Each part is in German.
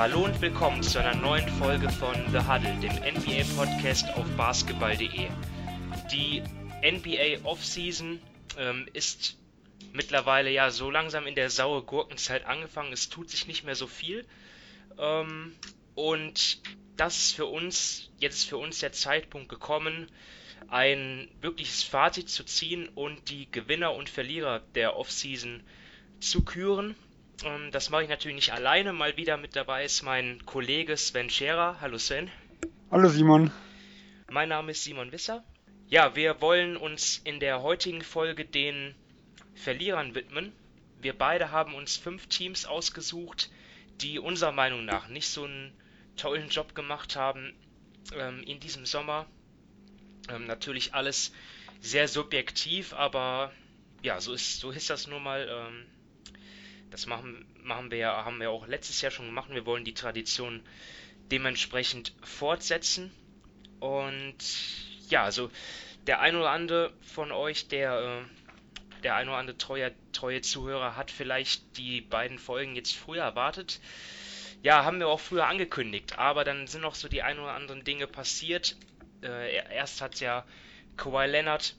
Hallo und willkommen zu einer neuen Folge von The Huddle, dem NBA-Podcast auf basketball.de. Die NBA Offseason ähm, ist mittlerweile ja so langsam in der saure Gurkenzeit angefangen. Es tut sich nicht mehr so viel. Ähm, und das ist für uns, jetzt ist für uns der Zeitpunkt gekommen, ein wirkliches Fazit zu ziehen und die Gewinner und Verlierer der Offseason zu küren. Ähm, das mache ich natürlich nicht alleine. Mal wieder mit dabei ist mein Kollege Sven Scherer. Hallo Sven. Hallo Simon. Mein Name ist Simon Wisser. Ja, wir wollen uns in der heutigen Folge den Verlierern widmen. Wir beide haben uns fünf Teams ausgesucht, die unserer Meinung nach nicht so einen tollen Job gemacht haben ähm, in diesem Sommer. Ähm, natürlich alles sehr subjektiv, aber ja, so ist, so ist das nun mal. Ähm, das machen, machen wir ja, haben wir auch letztes Jahr schon gemacht. Wir wollen die Tradition dementsprechend fortsetzen. Und ja, also der ein oder andere von euch, der, äh, der ein oder andere treue, treue Zuhörer hat vielleicht die beiden Folgen jetzt früher erwartet. Ja, haben wir auch früher angekündigt, aber dann sind noch so die ein oder anderen Dinge passiert. Äh, erst hat ja Kawhi Leonard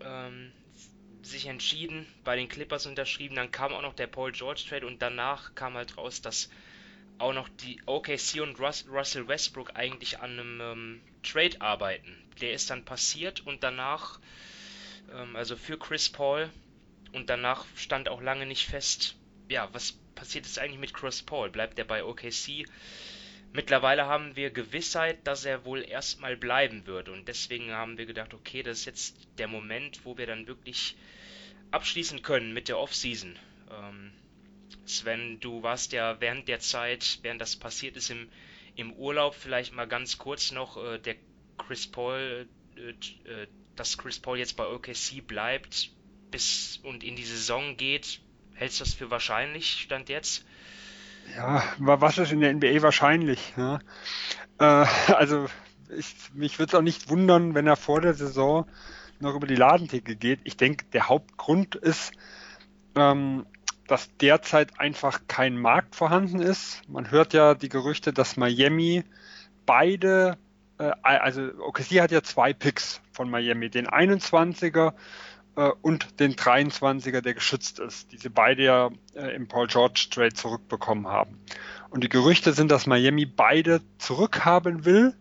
ähm, sich entschieden, bei den Clippers unterschrieben, dann kam auch noch der Paul George Trade und danach kam halt raus, dass auch noch die OKC und Russell Westbrook eigentlich an einem ähm, Trade arbeiten. Der ist dann passiert und danach, ähm, also für Chris Paul, und danach stand auch lange nicht fest, ja, was passiert jetzt eigentlich mit Chris Paul? Bleibt er bei OKC? Mittlerweile haben wir Gewissheit, dass er wohl erstmal bleiben wird und deswegen haben wir gedacht, okay, das ist jetzt der Moment, wo wir dann wirklich abschließen können mit der Offseason. Ähm, Sven, du warst ja während der Zeit, während das passiert ist im, im Urlaub, vielleicht mal ganz kurz noch, äh, der Chris Paul, äh, äh dass Chris Paul jetzt bei OKC bleibt bis und in die Saison geht, hältst du das für wahrscheinlich, stand jetzt? Ja, was ist in der NBA wahrscheinlich? Ja? Äh, also ich, mich würde es auch nicht wundern, wenn er vor der Saison noch über die Ladentheke geht. Ich denke, der Hauptgrund ist, ähm, dass derzeit einfach kein Markt vorhanden ist. Man hört ja die Gerüchte, dass Miami beide, äh, also OKC hat ja zwei Picks von Miami, den 21er äh, und den 23er, der geschützt ist, die sie beide ja äh, im Paul George Trade zurückbekommen haben. Und die Gerüchte sind, dass Miami beide zurückhaben will,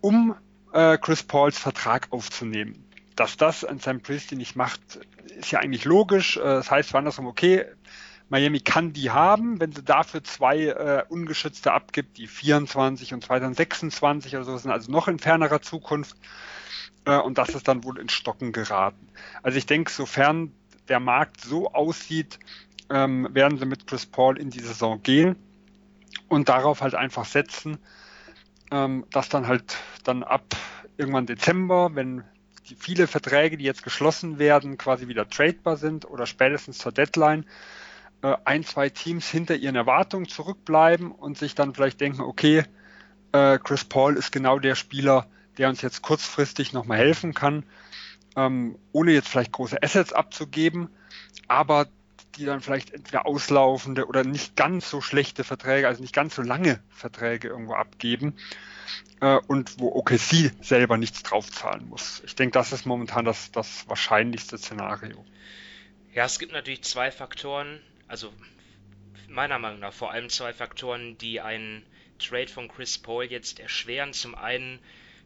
um äh, Chris Pauls Vertrag aufzunehmen. Dass das an Sam Presti nicht macht, ist ja eigentlich logisch. Äh, das heißt andersrum, okay, Miami kann die haben, wenn sie dafür zwei äh, ungeschützte abgibt, die 24 und 2026 oder so sind, also noch in fernerer Zukunft und das ist dann wohl in Stocken geraten. Also ich denke, sofern der Markt so aussieht, ähm, werden sie mit Chris Paul in die Saison gehen und darauf halt einfach setzen, ähm, dass dann halt dann ab irgendwann Dezember, wenn die viele Verträge, die jetzt geschlossen werden, quasi wieder tradebar sind oder spätestens zur Deadline, äh, ein, zwei Teams hinter ihren Erwartungen zurückbleiben und sich dann vielleicht denken, okay, äh, Chris Paul ist genau der Spieler, der uns jetzt kurzfristig nochmal helfen kann, ähm, ohne jetzt vielleicht große Assets abzugeben, aber die dann vielleicht entweder auslaufende oder nicht ganz so schlechte Verträge, also nicht ganz so lange Verträge irgendwo abgeben äh, und wo OKC selber nichts draufzahlen muss. Ich denke, das ist momentan das, das wahrscheinlichste Szenario. Ja, es gibt natürlich zwei Faktoren, also meiner Meinung nach vor allem zwei Faktoren, die einen Trade von Chris Paul jetzt erschweren. Zum einen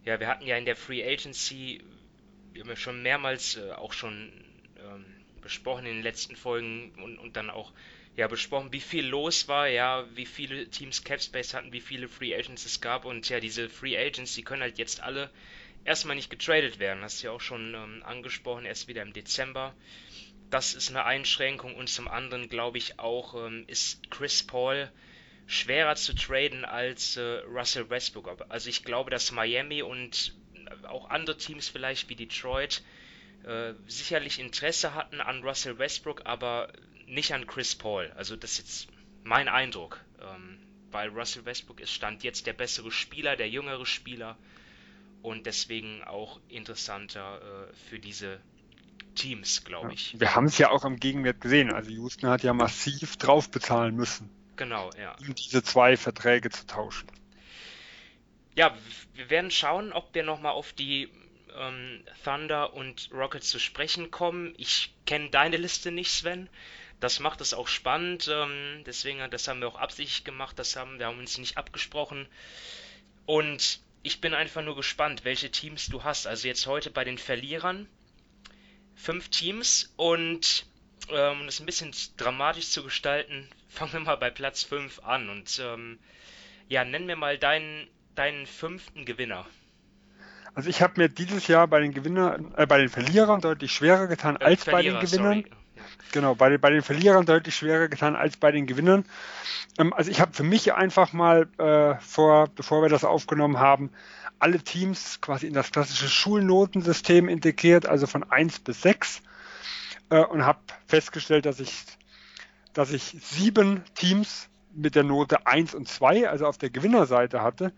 ja, wir hatten ja in der Free Agency, wir haben ja schon mehrmals äh, auch schon ähm, besprochen in den letzten Folgen und, und dann auch ja besprochen, wie viel los war, ja, wie viele Teams Capspace hatten, wie viele Free Agents es gab und ja, diese Free Agents, die können halt jetzt alle erstmal nicht getradet werden. Hast du ja auch schon ähm, angesprochen, erst wieder im Dezember. Das ist eine Einschränkung und zum anderen glaube ich auch ähm, ist Chris Paul schwerer zu traden als äh, Russell Westbrook. Also ich glaube, dass Miami und auch andere Teams vielleicht wie Detroit äh, sicherlich Interesse hatten an Russell Westbrook, aber nicht an Chris Paul. Also das ist jetzt mein Eindruck. Ähm, weil Russell Westbrook ist Stand jetzt der bessere Spieler, der jüngere Spieler und deswegen auch interessanter äh, für diese Teams, glaube ich. Wir haben es ja auch am Gegenwert gesehen. Also Houston hat ja massiv drauf bezahlen müssen Genau, ja. Um diese zwei Verträge zu tauschen. Ja, wir werden schauen, ob wir nochmal auf die ähm, Thunder und Rockets zu sprechen kommen. Ich kenne deine Liste nicht, Sven. Das macht es auch spannend. Ähm, deswegen, das haben wir auch absichtlich gemacht. Das haben wir haben uns nicht abgesprochen. Und ich bin einfach nur gespannt, welche Teams du hast. Also jetzt heute bei den Verlierern fünf Teams und ähm, um das ein bisschen dramatisch zu gestalten, fangen wir mal bei Platz 5 an und ähm, ja, nenn mir mal deinen, deinen fünften Gewinner. Also ich habe mir dieses Jahr bei den Gewinnern, äh, bei den Verlierern deutlich schwerer getan äh, als Verlierer, bei den Gewinnern. Sorry. Genau, bei, bei den Verlierern deutlich schwerer getan als bei den Gewinnern. Ähm, also ich habe für mich einfach mal äh, vor, bevor wir das aufgenommen haben, alle Teams quasi in das klassische Schulnotensystem integriert, also von 1 bis 6 äh, und habe festgestellt, dass ich, dass ich sieben Teams mit der Note 1 und 2, also auf der Gewinnerseite hatte,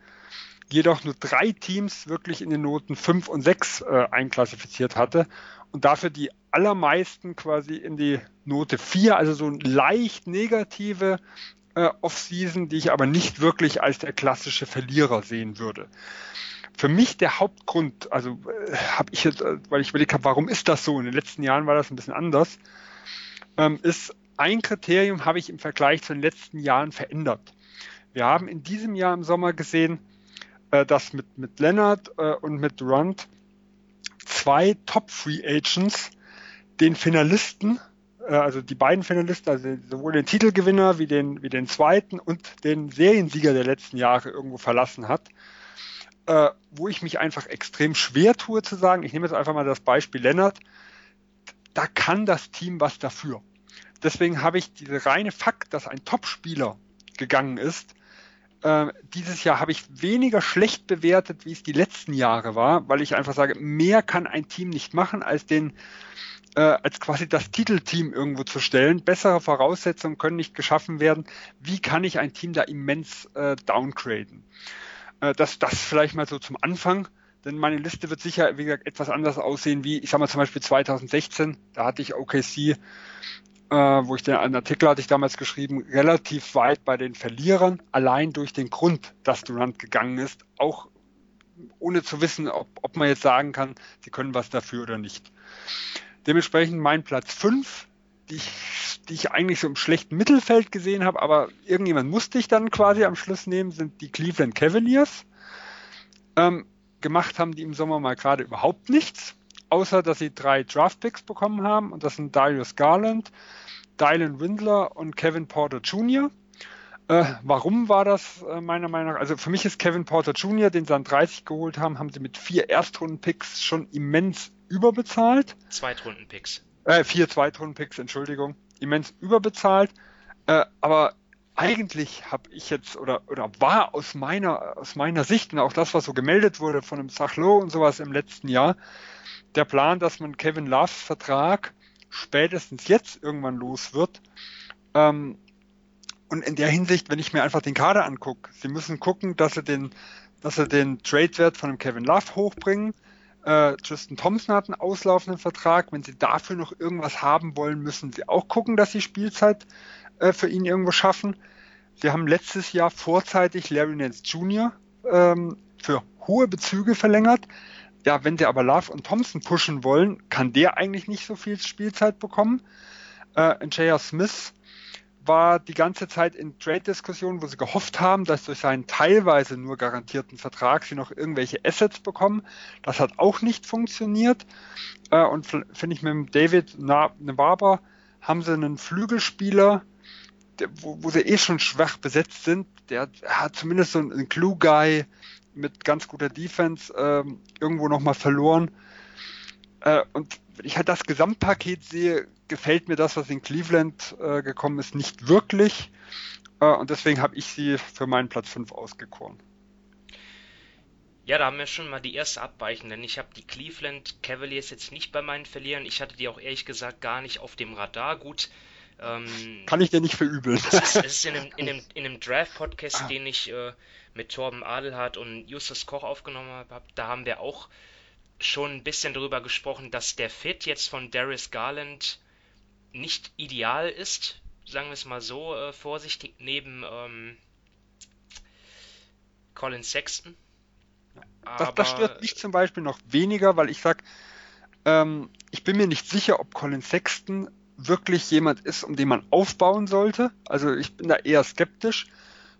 jedoch nur drei Teams wirklich in den Noten 5 und 6 äh, einklassifiziert hatte und dafür die allermeisten quasi in die Note 4, also so leicht negative äh, Off-Season, die ich aber nicht wirklich als der klassische Verlierer sehen würde. Für mich der Hauptgrund, also äh, habe ich jetzt, äh, weil ich überlegt habe, warum ist das so? In den letzten Jahren war das ein bisschen anders, ähm, ist ein Kriterium habe ich im Vergleich zu den letzten Jahren verändert. Wir haben in diesem Jahr im Sommer gesehen, äh, dass mit, mit Leonard äh, und mit Durant zwei Top Free Agents den Finalisten, äh, also die beiden Finalisten, also sowohl den Titelgewinner wie den, wie den zweiten und den Seriensieger der letzten Jahre irgendwo verlassen hat. Äh, wo ich mich einfach extrem schwer tue zu sagen, ich nehme jetzt einfach mal das Beispiel Lennart, da kann das Team was dafür. Deswegen habe ich diese reine Fakt, dass ein Topspieler gegangen ist, äh, dieses Jahr habe ich weniger schlecht bewertet, wie es die letzten Jahre war, weil ich einfach sage, mehr kann ein Team nicht machen, als den äh, als quasi das Titelteam irgendwo zu stellen. Bessere Voraussetzungen können nicht geschaffen werden. Wie kann ich ein Team da immens äh, downgraden? Äh, das, das vielleicht mal so zum Anfang. Denn meine Liste wird sicher, wie gesagt, etwas anders aussehen wie, ich sag mal zum Beispiel 2016. Da hatte ich OKC äh, wo ich den einen Artikel hatte ich damals geschrieben, relativ weit bei den Verlierern, allein durch den Grund, dass Durant gegangen ist, auch ohne zu wissen, ob, ob man jetzt sagen kann, sie können was dafür oder nicht. Dementsprechend mein Platz 5, die ich, die ich eigentlich so im schlechten Mittelfeld gesehen habe, aber irgendjemand musste ich dann quasi am Schluss nehmen, sind die Cleveland Cavaliers. Ähm, gemacht haben die im Sommer mal gerade überhaupt nichts, außer dass sie drei Draftpicks bekommen haben und das sind Darius Garland, Dylan Windler und Kevin Porter Jr. Äh, warum war das äh, meiner Meinung nach? Also für mich ist Kevin Porter Jr., den sie an 30 geholt haben, haben sie mit vier Erstrunden-Picks schon immens überbezahlt. Zweitrunden-Picks. Äh, vier Zweitrunden-Picks, Entschuldigung. Immens überbezahlt. Äh, aber eigentlich habe ich jetzt oder oder war aus meiner aus meiner Sicht und auch das, was so gemeldet wurde von dem Sachlo und sowas im letzten Jahr, der Plan, dass man Kevin Loves Vertrag spätestens jetzt irgendwann los wird. Ähm, und in der Hinsicht, wenn ich mir einfach den Kader angucke, sie müssen gucken, dass sie den, dass sie den Trade-Wert von dem Kevin Love hochbringen. Äh, Tristan Thompson hat einen auslaufenden Vertrag. Wenn sie dafür noch irgendwas haben wollen, müssen sie auch gucken, dass sie Spielzeit äh, für ihn irgendwo schaffen. Sie haben letztes Jahr vorzeitig Larry Nance Jr. Ähm, für hohe Bezüge verlängert ja, wenn sie aber Love und Thompson pushen wollen, kann der eigentlich nicht so viel Spielzeit bekommen. Äh, J.R. Smith war die ganze Zeit in Trade-Diskussionen, wo sie gehofft haben, dass durch seinen teilweise nur garantierten Vertrag sie noch irgendwelche Assets bekommen. Das hat auch nicht funktioniert. Äh, und finde ich mit David Nevaba haben sie einen Flügelspieler, der, wo, wo, sie eh schon schwach besetzt sind. Der hat zumindest so einen Glue-Guy, mit ganz guter Defense ähm, irgendwo nochmal verloren. Äh, und wenn ich halt das Gesamtpaket sehe, gefällt mir das, was in Cleveland äh, gekommen ist, nicht wirklich. Äh, und deswegen habe ich sie für meinen Platz 5 ausgekoren. Ja, da haben wir schon mal die erste Abweichung, denn ich habe die Cleveland Cavaliers jetzt nicht bei meinen Verlierern. Ich hatte die auch ehrlich gesagt gar nicht auf dem Radar. Gut. Ähm, Kann ich dir nicht verübeln. Es ist, es ist in einem, in einem, in einem Draft-Podcast, ah. den ich äh, mit Torben Adelhardt und Justus Koch aufgenommen habe, da haben wir auch schon ein bisschen darüber gesprochen, dass der Fit jetzt von Darius Garland nicht ideal ist. sagen wir es mal so, äh, vorsichtig neben ähm, Colin Sexton. Das, das, stört mich zum Beispiel noch weniger, weil ich sag, ähm, ich bin mir nicht sicher, ob Colin Sexton wirklich jemand ist, um den man aufbauen sollte. Also ich bin da eher skeptisch.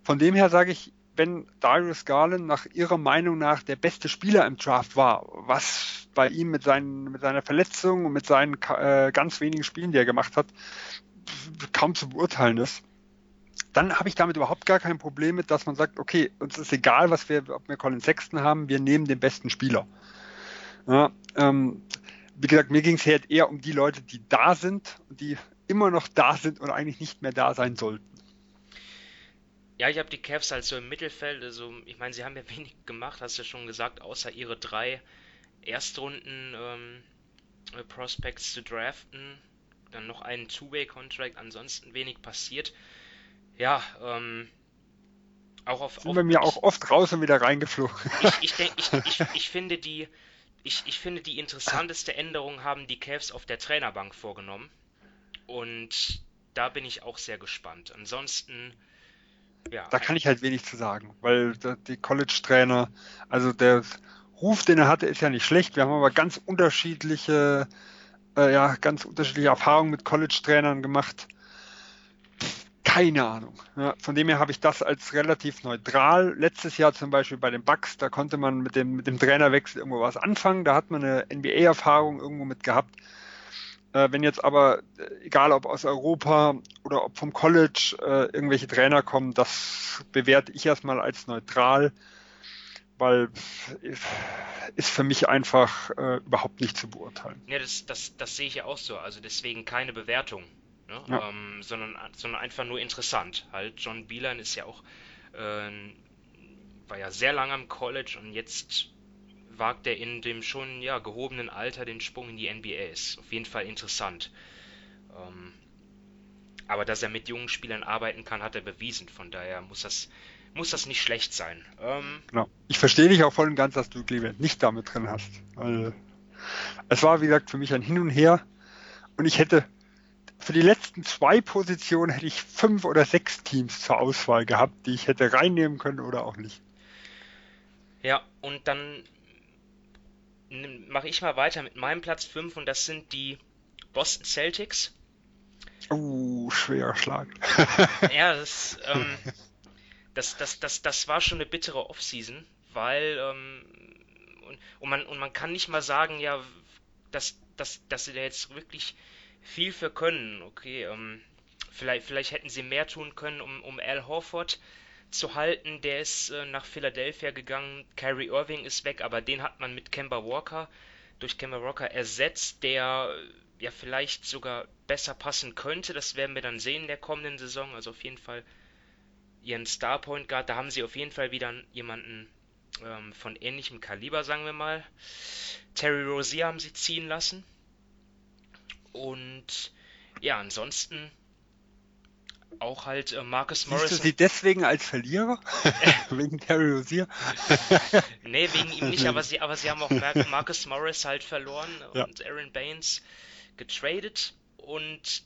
Von dem her sage ich, wenn Darius Garland nach ihrer Meinung nach der beste Spieler im Draft war, was bei ihm mit, seinen, mit seiner Verletzung und mit seinen äh, ganz wenigen Spielen, die er gemacht hat, kaum zu beurteilen ist, dann habe ich damit überhaupt gar kein Problem mit, dass man sagt, okay, uns ist egal, was wir, ob wir Colin Sexton haben, wir nehmen den besten Spieler. Ja, ähm, wie gesagt, mir ging es halt eher um die Leute, die da sind und die immer noch da sind und eigentlich nicht mehr da sein sollten. Ja, ich habe die Cavs halt so im Mittelfeld, also ich meine, sie haben ja wenig gemacht, hast du ja schon gesagt, außer ihre drei Erstrunden ähm, Prospects zu draften, dann noch einen Two-Way-Contract, ansonsten wenig passiert. Ja, ähm, auch auf. Sind auf, bei mir auch oft raus und wieder reingeflogen. Ich, ich, denk, ich, ich, ich finde die ich, ich finde, die interessanteste Änderung haben die Cavs auf der Trainerbank vorgenommen. Und da bin ich auch sehr gespannt. Ansonsten, Da kann ich halt wenig zu sagen, weil die College-Trainer, also der Ruf, den er hatte, ist ja nicht schlecht. Wir haben aber ganz unterschiedliche, äh, ja, ganz unterschiedliche Erfahrungen mit College-Trainern gemacht keine Ahnung. Ja, von dem her habe ich das als relativ neutral. Letztes Jahr zum Beispiel bei den Bucks, da konnte man mit dem, mit dem Trainerwechsel irgendwo was anfangen. Da hat man eine NBA-Erfahrung irgendwo mit gehabt. Äh, wenn jetzt aber, äh, egal ob aus Europa oder ob vom College äh, irgendwelche Trainer kommen, das bewerte ich erstmal als neutral, weil ist für mich einfach überhaupt nicht zu beurteilen. Ja, das, das, das sehe ich ja auch so. Also deswegen keine Bewertung ne? ja. ähm, sondern, sondern einfach nur interessant. Halt, John Beelan ist ja auch, äh, war ja sehr lange am College und jetzt wagt er in dem schon ja, gehobenen Alter den Sprung in die NBA. Ist auf jeden Fall interessant. Ähm, aber dass er mit jungen Spielern arbeiten kann, hat er bewiesen. Von daher muss das, muss das nicht schlecht sein. Ähm, genau. Ich verstehe dich auch voll und ganz, dass du Cleveland nicht damit drin hast. Weil es war, wie gesagt, für mich ein Hin und Her. Und ich hätte für die letzten zwei Positionen hätte ich fünf oder sechs Teams zur Auswahl gehabt, die ich hätte reinnehmen können oder auch nicht. Ja, und dann mache ich mal weiter mit meinem Platz 5 und das sind die Boston Celtics. Uh, schwerer Schlag. ja, das, ähm, das, das, das, das war schon eine bittere Offseason, weil ähm, und, und, man, und man kann nicht mal sagen, ja, dass, dass, dass sie da jetzt wirklich viel für können. Okay, ähm, vielleicht, vielleicht hätten sie mehr tun können, um, um Al Horford zu halten. Der ist äh, nach Philadelphia gegangen. Kyrie Irving ist weg, aber den hat man mit Kemba Walker durch Kemba Walker ersetzt, der ja vielleicht sogar besser passen könnte. Das werden wir dann sehen in der kommenden Saison. Also auf jeden Fall ihren Star Point Guard. Da haben sie auf jeden Fall wieder jemanden ähm, von ähnlichem Kaliber, sagen wir mal. Terry Rozier haben sie ziehen lassen. Und ja, ansonsten auch halt äh, Marcus Morris. Siehst du sie deswegen als Verlierer? wegen Terry Rozier? nee, wegen ihm nicht, aber sie, aber sie haben auch Marcus Morris halt verloren ja. und Aaron Baines getradet und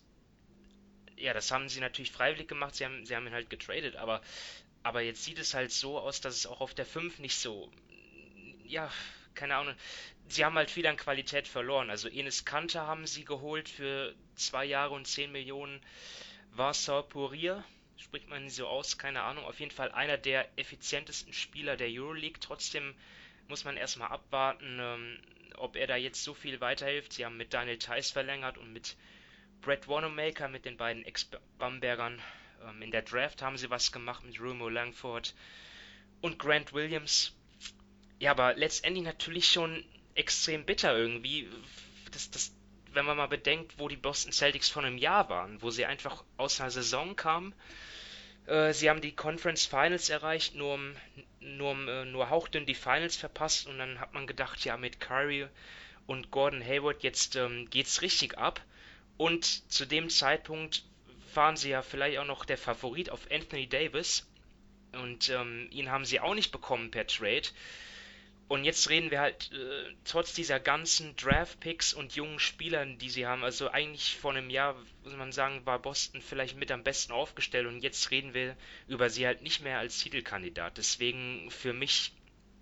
ja, das haben sie natürlich freiwillig gemacht, sie haben, sie haben ihn halt getradet, aber, aber jetzt sieht es halt so aus, dass es auch auf der 5 nicht so, ja, keine Ahnung, sie haben halt viel an Qualität verloren. Also Enes Kanter haben sie geholt für zwei Jahre und 10 Millionen. Vassar Pourier, spricht man so aus, keine Ahnung. Auf jeden Fall einer der effizientesten Spieler der Euroleague. Trotzdem muss man erstmal abwarten, ähm, ob er da jetzt so viel weiterhilft. Sie haben mit Daniel Theiss verlängert und mit Brett Wanamaker, mit den beiden Ex-Bambergern. Ähm, in der Draft haben sie was gemacht mit Rumo Langford und Grant Williams. Ja, aber letztendlich natürlich schon extrem bitter irgendwie. Das, das, wenn man mal bedenkt, wo die Boston Celtics vor einem Jahr waren, wo sie einfach aus einer Saison kamen. Äh, sie haben die Conference Finals erreicht, nur, nur, äh, nur hauchdünn die Finals verpasst und dann hat man gedacht, ja, mit Curry und Gordon Hayward jetzt ähm, geht's richtig ab. Und zu dem Zeitpunkt waren sie ja vielleicht auch noch der Favorit auf Anthony Davis und ähm, ihn haben sie auch nicht bekommen per Trade. Und jetzt reden wir halt äh, trotz dieser ganzen Draft-Picks und jungen Spielern, die sie haben, also eigentlich vor einem Jahr, muss man sagen, war Boston vielleicht mit am besten aufgestellt und jetzt reden wir über sie halt nicht mehr als Titelkandidat. Deswegen für mich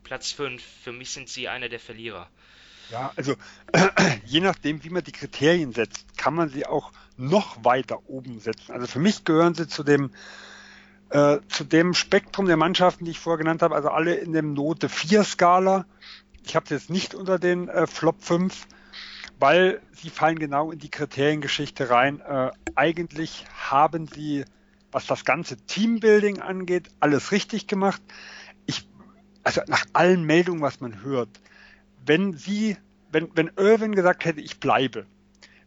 Platz 5, für mich sind sie einer der Verlierer. Ja, also je nachdem, wie man die Kriterien setzt, kann man sie auch noch weiter oben setzen. Also für mich gehören sie zu dem äh, zu dem Spektrum der Mannschaften, die ich vorher genannt habe, also alle in dem Note 4 Skala. Ich habe es jetzt nicht unter den äh, Flop 5, weil sie fallen genau in die Kriteriengeschichte rein. Äh, eigentlich haben sie, was das ganze Teambuilding angeht, alles richtig gemacht. Ich, also nach allen Meldungen, was man hört, wenn sie, wenn, wenn Irwin gesagt hätte, ich bleibe,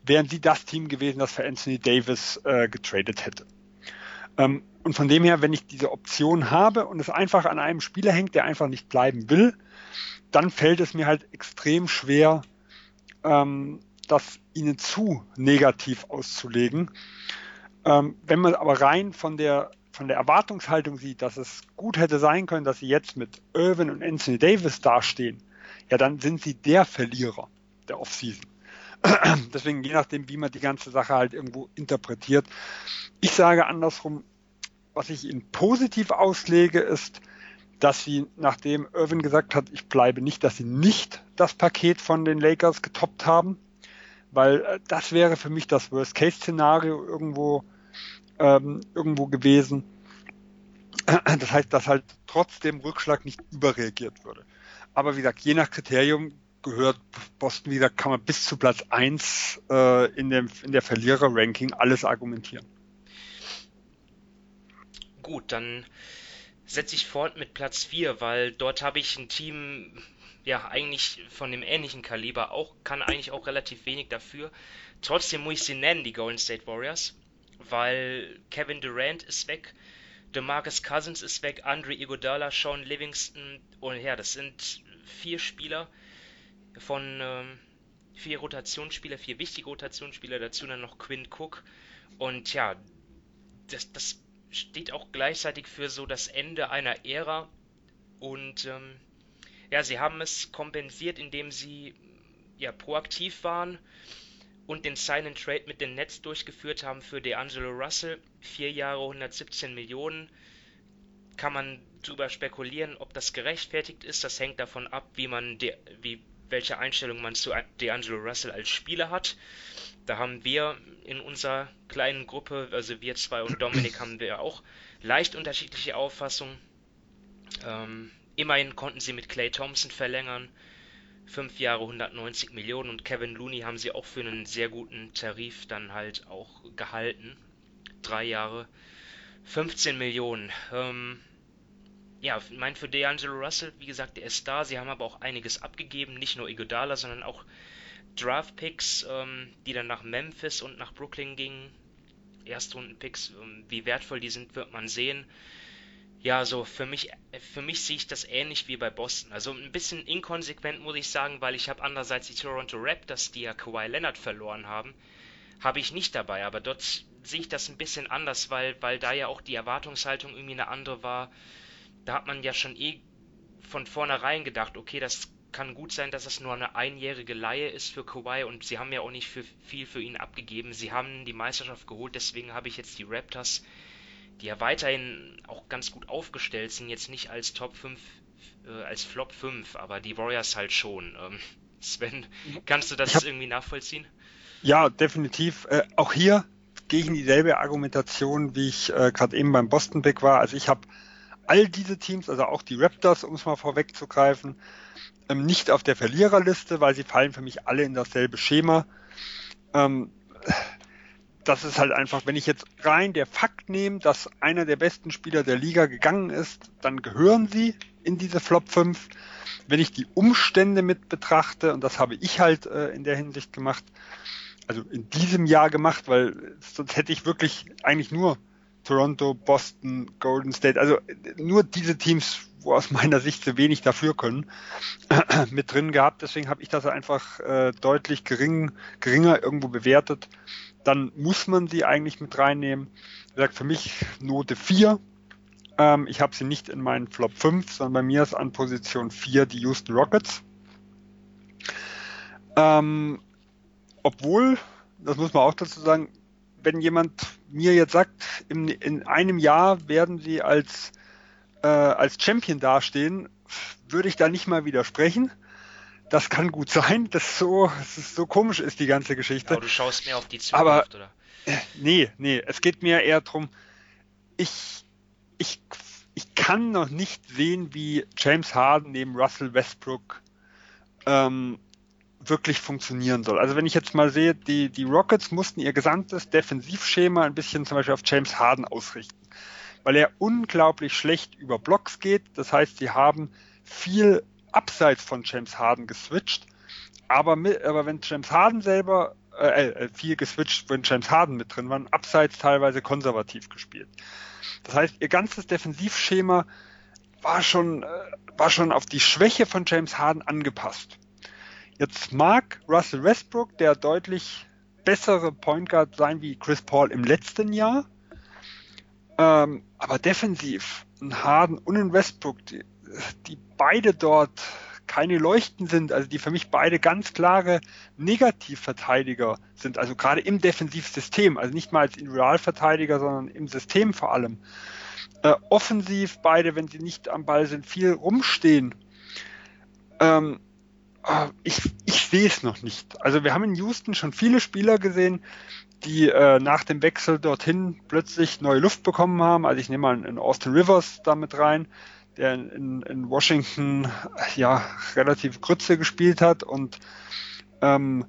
wären sie das Team gewesen, das für Anthony Davis äh, getradet hätte. Ähm, und von dem her, wenn ich diese Option habe und es einfach an einem Spieler hängt, der einfach nicht bleiben will, dann fällt es mir halt extrem schwer, ähm, das ihnen zu negativ auszulegen. Ähm, wenn man aber rein von der, von der Erwartungshaltung sieht, dass es gut hätte sein können, dass sie jetzt mit Irvin und Anthony Davis dastehen, ja, dann sind sie der Verlierer der Offseason. Deswegen, je nachdem, wie man die ganze Sache halt irgendwo interpretiert. Ich sage andersrum, was ich Ihnen positiv auslege, ist, dass sie, nachdem Irvin gesagt hat, ich bleibe nicht, dass sie nicht das Paket von den Lakers getoppt haben, weil äh, das wäre für mich das Worst-Case-Szenario irgendwo, ähm, irgendwo gewesen. Das heißt, dass halt trotz dem Rückschlag nicht überreagiert würde. Aber wie gesagt, je nach Kriterium gehört Boston, wie gesagt, kann man bis zu Platz 1 äh, in, dem, in der Verlierer-Ranking alles argumentieren. Gut, dann setze ich fort mit Platz 4, weil dort habe ich ein Team, ja, eigentlich von dem ähnlichen Kaliber, auch kann eigentlich auch relativ wenig dafür. Trotzdem muss ich sie nennen, die Golden State Warriors, weil Kevin Durant ist weg, DeMarcus Cousins ist weg, Andre Iguodala, Sean Livingston und ja, das sind vier Spieler von ähm, vier Rotationsspieler, vier wichtige Rotationsspieler, dazu dann noch Quinn Cook und ja, das, das steht auch gleichzeitig für so das Ende einer Ära. Und ähm, ja, sie haben es kompensiert, indem sie ja proaktiv waren und den Sign and Trade mit den Nets durchgeführt haben für DeAngelo Russell. Vier Jahre, 117 Millionen. Kann man darüber spekulieren, ob das gerechtfertigt ist. Das hängt davon ab, wie man de, wie, welche Einstellung man zu DeAngelo Russell als Spieler hat. Da haben wir in unserer kleinen Gruppe, also wir zwei und Dominik, haben wir auch leicht unterschiedliche Auffassungen. Ähm, immerhin konnten sie mit Clay Thompson verlängern. Fünf Jahre 190 Millionen und Kevin Looney haben sie auch für einen sehr guten Tarif dann halt auch gehalten. Drei Jahre 15 Millionen. Ähm, ja, ich meine für D'Angelo Russell, wie gesagt, der ist da. Sie haben aber auch einiges abgegeben, nicht nur Igodala, sondern auch Draft-Picks, ähm, die dann nach Memphis und nach Brooklyn gingen. Erstrunden-Picks, ähm, wie wertvoll die sind, wird man sehen. Ja, so für mich, für mich sehe ich das ähnlich wie bei Boston. Also ein bisschen inkonsequent muss ich sagen, weil ich habe andererseits die Toronto Raptors, die ja Kawhi Leonard verloren haben, habe ich nicht dabei. Aber dort sehe ich das ein bisschen anders, weil, weil da ja auch die Erwartungshaltung irgendwie eine andere war. Da hat man ja schon eh von vornherein gedacht, okay, das kann gut sein, dass es nur eine einjährige Leihe ist für Kawhi und sie haben ja auch nicht für viel für ihn abgegeben. Sie haben die Meisterschaft geholt, deswegen habe ich jetzt die Raptors, die ja weiterhin auch ganz gut aufgestellt sind, jetzt nicht als Top 5, äh, als Flop 5, aber die Warriors halt schon. Ähm, Sven, kannst du das hab, irgendwie nachvollziehen? Ja, definitiv. Äh, auch hier in dieselbe Argumentation, wie ich äh, gerade eben beim Boston Pick war. Also ich habe all diese Teams, also auch die Raptors, um es mal vorwegzugreifen, ähm, nicht auf der Verliererliste, weil sie fallen für mich alle in dasselbe Schema. Ähm, das ist halt einfach, wenn ich jetzt rein der Fakt nehme, dass einer der besten Spieler der Liga gegangen ist, dann gehören sie in diese Flop 5. Wenn ich die Umstände mit betrachte, und das habe ich halt äh, in der Hinsicht gemacht, also in diesem Jahr gemacht, weil sonst hätte ich wirklich eigentlich nur Toronto, Boston, Golden State, also nur diese Teams, wo aus meiner Sicht zu wenig dafür können, mit drin gehabt. Deswegen habe ich das einfach äh, deutlich gering, geringer irgendwo bewertet. Dann muss man sie eigentlich mit reinnehmen. Wie gesagt, für mich Note 4. Ähm, ich habe sie nicht in meinen Flop 5, sondern bei mir ist an Position 4 die Houston Rockets. Ähm, obwohl, das muss man auch dazu sagen, wenn jemand mir jetzt sagt, in, in einem Jahr werden sie als, äh, als Champion dastehen, würde ich da nicht mal widersprechen. Das kann gut sein, dass so, dass so komisch ist die ganze Geschichte. Aber du schaust mehr auf die Zukunft, Aber, oder? Äh, nee, nee, es geht mir eher darum, ich, ich, ich kann noch nicht sehen, wie James Harden neben Russell Westbrook ähm, wirklich funktionieren soll. Also wenn ich jetzt mal sehe, die, die Rockets mussten ihr gesamtes Defensivschema ein bisschen zum Beispiel auf James Harden ausrichten, weil er unglaublich schlecht über Blocks geht. Das heißt, sie haben viel abseits von James Harden geswitcht. Aber, mit, aber wenn James Harden selber äh, äh, viel geswitcht, wenn James Harden mit drin war, abseits teilweise konservativ gespielt. Das heißt, ihr ganzes Defensivschema war schon, äh, war schon auf die Schwäche von James Harden angepasst. Jetzt mag Russell Westbrook der deutlich bessere Point Guard sein wie Chris Paul im letzten Jahr. Ähm, aber defensiv, ein Harden und ein Westbrook, die, die beide dort keine Leuchten sind, also die für mich beide ganz klare Negativverteidiger sind, also gerade im Defensivsystem, also nicht mal als Individualverteidiger, sondern im System vor allem. Äh, offensiv beide, wenn sie nicht am Ball sind, viel rumstehen. Ähm, äh, ich, ich sehe es noch nicht. Also wir haben in Houston schon viele Spieler gesehen, die äh, nach dem Wechsel dorthin plötzlich neue Luft bekommen haben. Also ich nehme mal in Austin Rivers damit rein, der in, in Washington ja relativ Grütze gespielt hat und ähm,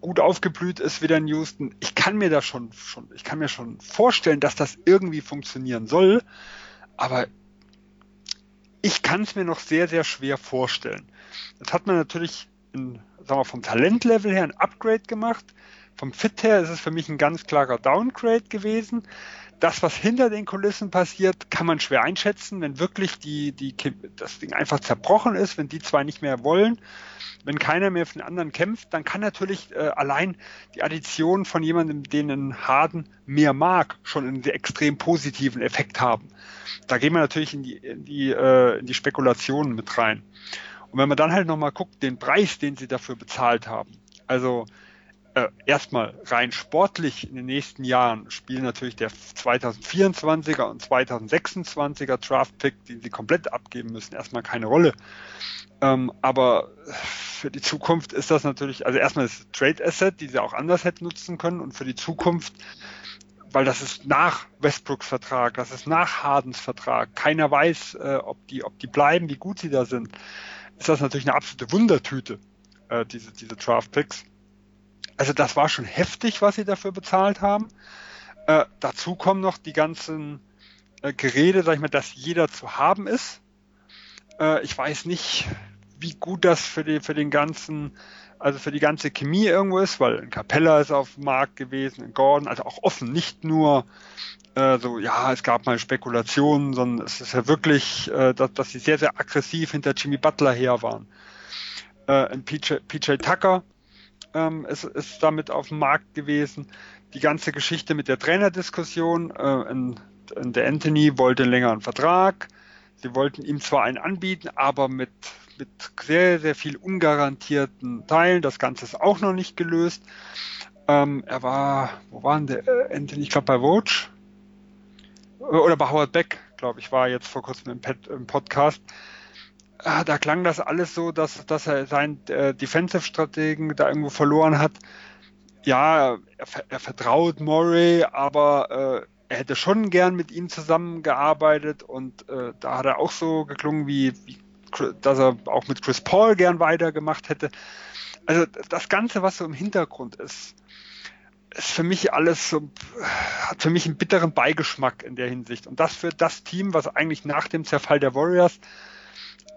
gut aufgeblüht ist wieder in Houston. Ich kann mir da schon, schon, ich kann mir schon vorstellen, dass das irgendwie funktionieren soll, aber ich kann es mir noch sehr, sehr schwer vorstellen. Jetzt hat man natürlich in, sagen wir, vom Talentlevel her ein Upgrade gemacht. Vom Fit her ist es für mich ein ganz klarer Downgrade gewesen das, was hinter den Kulissen passiert, kann man schwer einschätzen, wenn wirklich die, die, das Ding einfach zerbrochen ist, wenn die zwei nicht mehr wollen, wenn keiner mehr für den anderen kämpft, dann kann natürlich äh, allein die Addition von jemandem, den einen Harden mehr mag, schon einen extrem positiven Effekt haben. Da gehen wir natürlich in die, in die, äh, in die Spekulationen mit rein. Und wenn man dann halt nochmal guckt, den Preis, den sie dafür bezahlt haben, also äh, erstmal rein sportlich in den nächsten Jahren spielen natürlich der 2024er und 2026er Draft Pick, den sie komplett abgeben müssen, erstmal keine Rolle. Ähm, aber für die Zukunft ist das natürlich, also erstmal das Trade Asset, die sie auch anders hätten nutzen können und für die Zukunft, weil das ist nach Westbrooks Vertrag, das ist nach Hardens Vertrag, keiner weiß, äh, ob die, ob die bleiben, wie gut sie da sind, ist das natürlich eine absolute Wundertüte, äh, diese, diese Draft Picks. Also das war schon heftig, was sie dafür bezahlt haben. Äh, dazu kommen noch die ganzen äh, Gerede, sag ich mal, dass jeder zu haben ist. Äh, ich weiß nicht, wie gut das für, die, für den ganzen, also für die ganze Chemie irgendwo ist, weil ein Capella ist auf dem Markt gewesen, ein Gordon, also auch offen, nicht nur äh, so, ja, es gab mal Spekulationen, sondern es ist ja wirklich, äh, dass, dass sie sehr, sehr aggressiv hinter Jimmy Butler her waren. Äh, PJ, PJ Tucker, ähm, ist, ist damit auf dem Markt gewesen. Die ganze Geschichte mit der Trainerdiskussion. Äh, in, in der Anthony wollte einen längeren Vertrag. Sie wollten ihm zwar einen anbieten, aber mit, mit sehr, sehr viel ungarantierten Teilen. Das Ganze ist auch noch nicht gelöst. Ähm, er war, wo war denn der äh, Anthony? Ich glaube bei Vogue. Oder bei Howard Beck, glaube ich, war jetzt vor kurzem im, Pet, im Podcast ah, da klang das alles so, dass, dass er seinen äh, Defensive-Strategen da irgendwo verloren hat. Ja, er, er vertraut Murray, aber äh, er hätte schon gern mit ihm zusammengearbeitet und äh, da hat er auch so geklungen, wie, wie dass er auch mit Chris Paul gern weitergemacht hätte. Also das Ganze, was so im Hintergrund ist, ist für mich alles so, hat für mich einen bitteren Beigeschmack in der Hinsicht. Und das für das Team, was eigentlich nach dem Zerfall der Warriors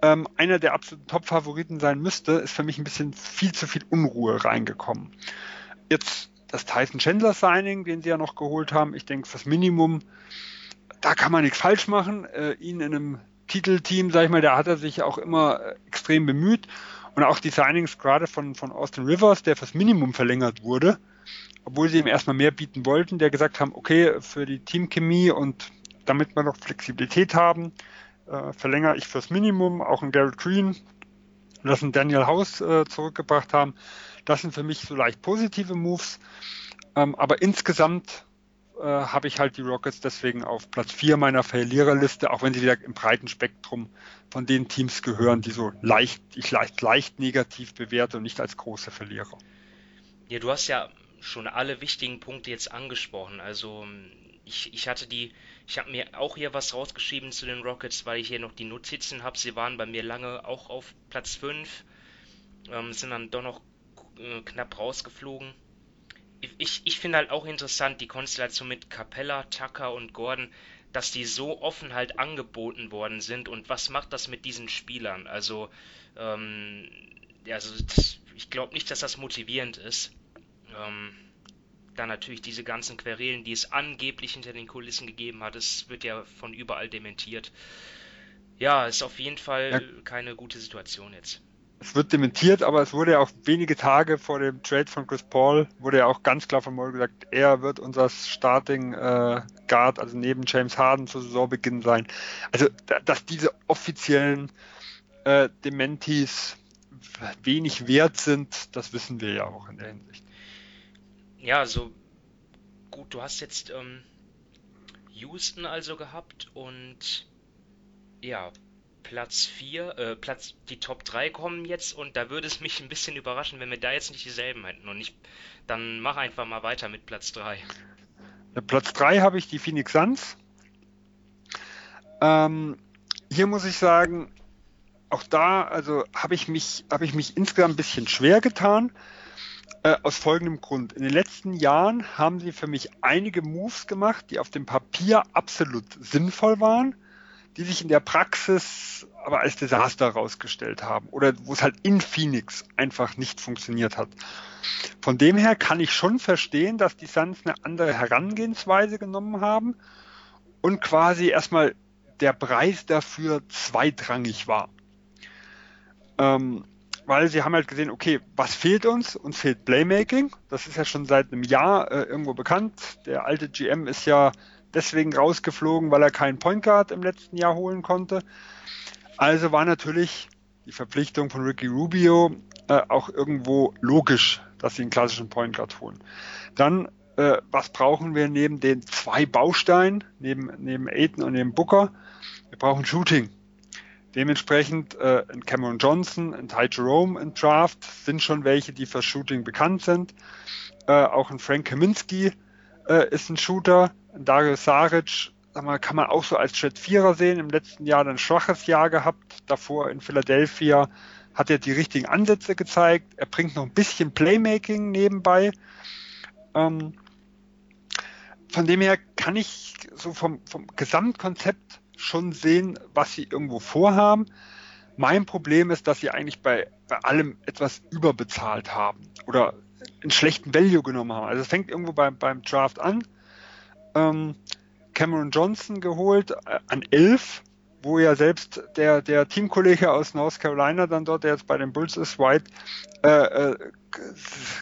ähm, einer der absoluten Top-Favoriten sein müsste, ist für mich ein bisschen viel zu viel Unruhe reingekommen. Jetzt das Tyson Chandler Signing, den sie ja noch geholt haben, ich denke, fürs Minimum, da kann man nichts falsch machen. Äh, ihn in einem Titelteam, sag ich mal, da hat er sich auch immer äh, extrem bemüht. Und auch die Signings gerade von, von Austin Rivers, der fürs Minimum verlängert wurde, obwohl sie ihm erstmal mehr bieten wollten, der gesagt haben, okay, für die Teamchemie und damit wir noch Flexibilität haben, äh, verlängere ich fürs Minimum auch einen Garrett Green, lassen Daniel House äh, zurückgebracht haben. Das sind für mich so leicht positive Moves. Ähm, aber insgesamt äh, habe ich halt die Rockets deswegen auf Platz 4 meiner Verliererliste, auch wenn sie wieder im breiten Spektrum von den Teams gehören, die so leicht, ich leicht, leicht negativ bewerte und nicht als große Verlierer. Ja, du hast ja schon alle wichtigen Punkte jetzt angesprochen. Also ich, ich hatte die, ich habe mir auch hier was rausgeschrieben zu den Rockets, weil ich hier noch die Notizen habe. Sie waren bei mir lange auch auf Platz 5, ähm, sind dann doch noch äh, knapp rausgeflogen. Ich, ich finde halt auch interessant die Konstellation mit Capella, Tucker und Gordon, dass die so offen halt angeboten worden sind und was macht das mit diesen Spielern? Also, ähm, also das, ich glaube nicht, dass das motivierend ist. Ähm, dann natürlich diese ganzen Querelen, die es angeblich hinter den Kulissen gegeben hat, es wird ja von überall dementiert. Ja, ist auf jeden Fall ja. keine gute Situation jetzt. Es wird dementiert, aber es wurde ja auch wenige Tage vor dem Trade von Chris Paul, wurde ja auch ganz klar von Moll gesagt, er wird unser Starting äh, Guard, also neben James Harden zu Saisonbeginn sein. Also, dass diese offiziellen äh, Dementis wenig wert sind, das wissen wir ja auch in der Hinsicht ja, also gut, du hast jetzt ähm, Houston also gehabt und ja, Platz 4, äh, Platz, die Top 3 kommen jetzt und da würde es mich ein bisschen überraschen, wenn wir da jetzt nicht dieselben hätten und nicht, dann mach einfach mal weiter mit Platz 3. Ja, Platz 3 habe ich die Phoenix Suns. Ähm, hier muss ich sagen, auch da, also habe ich mich, habe ich mich insgesamt ein bisschen schwer getan. Äh, aus folgendem Grund. In den letzten Jahren haben sie für mich einige Moves gemacht, die auf dem Papier absolut sinnvoll waren, die sich in der Praxis aber als Desaster herausgestellt haben oder wo es halt in Phoenix einfach nicht funktioniert hat. Von dem her kann ich schon verstehen, dass die Suns eine andere Herangehensweise genommen haben und quasi erstmal der Preis dafür zweitrangig war. Ähm, weil sie haben halt gesehen, okay, was fehlt uns? Uns fehlt Playmaking. Das ist ja schon seit einem Jahr äh, irgendwo bekannt. Der alte GM ist ja deswegen rausgeflogen, weil er keinen Point Guard im letzten Jahr holen konnte. Also war natürlich die Verpflichtung von Ricky Rubio äh, auch irgendwo logisch, dass sie einen klassischen Point Guard holen. Dann, äh, was brauchen wir neben den zwei Bausteinen, neben, neben Aiton und neben Booker? Wir brauchen Shooting. Dementsprechend äh, ein Cameron Johnson, ein Ty Jerome im Draft sind schon welche, die für Shooting bekannt sind. Äh, auch ein Frank Kaminski äh, ist ein Shooter. Ein Dario Saric sag mal, kann man auch so als Chat Vierer sehen. Im letzten Jahr ein schwaches Jahr gehabt. Davor in Philadelphia hat er die richtigen Ansätze gezeigt. Er bringt noch ein bisschen Playmaking nebenbei. Ähm, von dem her kann ich so vom, vom Gesamtkonzept schon sehen, was sie irgendwo vorhaben. Mein Problem ist, dass sie eigentlich bei, bei allem etwas überbezahlt haben oder einen schlechten Value genommen haben. Also es fängt irgendwo beim, beim Draft an. Ähm, Cameron Johnson geholt äh, an 11, wo ja selbst der, der Teamkollege aus North Carolina dann dort, der jetzt bei den Bulls ist, White, äh, äh,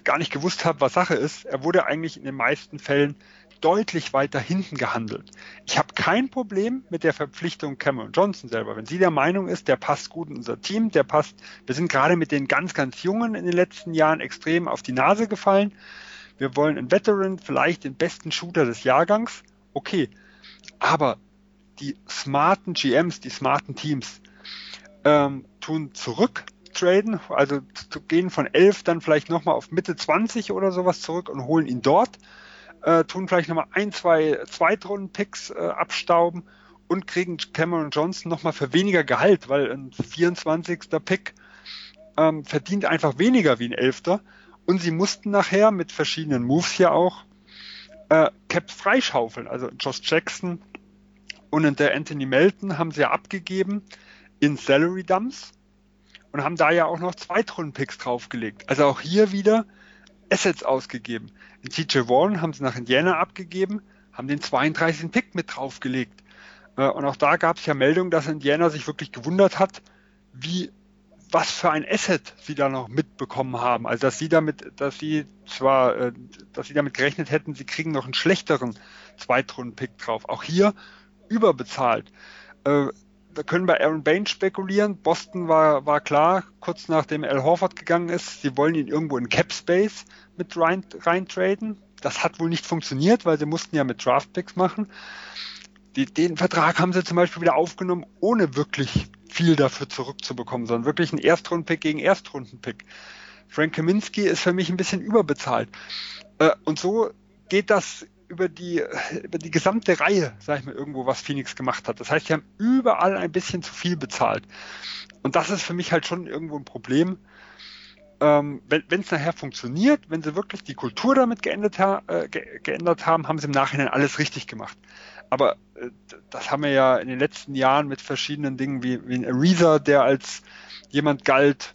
gar nicht gewusst hat, was Sache ist. Er wurde eigentlich in den meisten Fällen deutlich weiter hinten gehandelt. Ich habe kein Problem mit der Verpflichtung Cameron Johnson selber. Wenn sie der Meinung ist, der passt gut in unser Team, der passt, wir sind gerade mit den ganz, ganz Jungen in den letzten Jahren extrem auf die Nase gefallen. Wir wollen einen Veteran, vielleicht den besten Shooter des Jahrgangs. Okay. Aber die smarten GMs, die smarten Teams, ähm, tun zurück traden, also gehen von 11 dann vielleicht nochmal auf Mitte 20 oder sowas zurück und holen ihn dort äh, tun vielleicht nochmal ein, zwei Zweitrunden-Picks äh, abstauben und kriegen Cameron Johnson nochmal für weniger Gehalt, weil ein 24. Pick ähm, verdient einfach weniger wie ein Elfter. Und sie mussten nachher mit verschiedenen Moves hier auch äh, Caps freischaufeln. Also Josh Jackson und der Anthony Melton haben sie ja abgegeben in Salary Dumps und haben da ja auch noch Zweitrunden-Picks draufgelegt. Also auch hier wieder Assets ausgegeben. In TJ Warren haben sie nach Indiana abgegeben, haben den 32. Pick mit draufgelegt. Äh, und auch da gab es ja Meldungen, dass Indiana sich wirklich gewundert hat, wie was für ein Asset sie da noch mitbekommen haben. Also dass sie damit, dass sie zwar, äh, dass sie damit gerechnet hätten, sie kriegen noch einen schlechteren Zweitrunden-Pick drauf. Auch hier überbezahlt. Wir können bei Aaron Baines spekulieren. Boston war, war klar, kurz nachdem Al Horford gegangen ist, sie wollen ihn irgendwo in Cap Space mit rein, rein traden. Das hat wohl nicht funktioniert, weil sie mussten ja mit Draftpicks machen. Die, den Vertrag haben sie zum Beispiel wieder aufgenommen, ohne wirklich viel dafür zurückzubekommen, sondern wirklich ein Erstrundenpick gegen Erstrundenpick. Frank Kaminski ist für mich ein bisschen überbezahlt. Äh, und so geht das über die, über die gesamte Reihe, sag ich mal, irgendwo, was Phoenix gemacht hat. Das heißt, sie haben überall ein bisschen zu viel bezahlt. Und das ist für mich halt schon irgendwo ein Problem. Ähm, wenn es nachher funktioniert, wenn sie wirklich die Kultur damit geändert, äh, ge geändert haben, haben sie im Nachhinein alles richtig gemacht. Aber äh, das haben wir ja in den letzten Jahren mit verschiedenen Dingen wie, wie ein Ariza, der als jemand galt,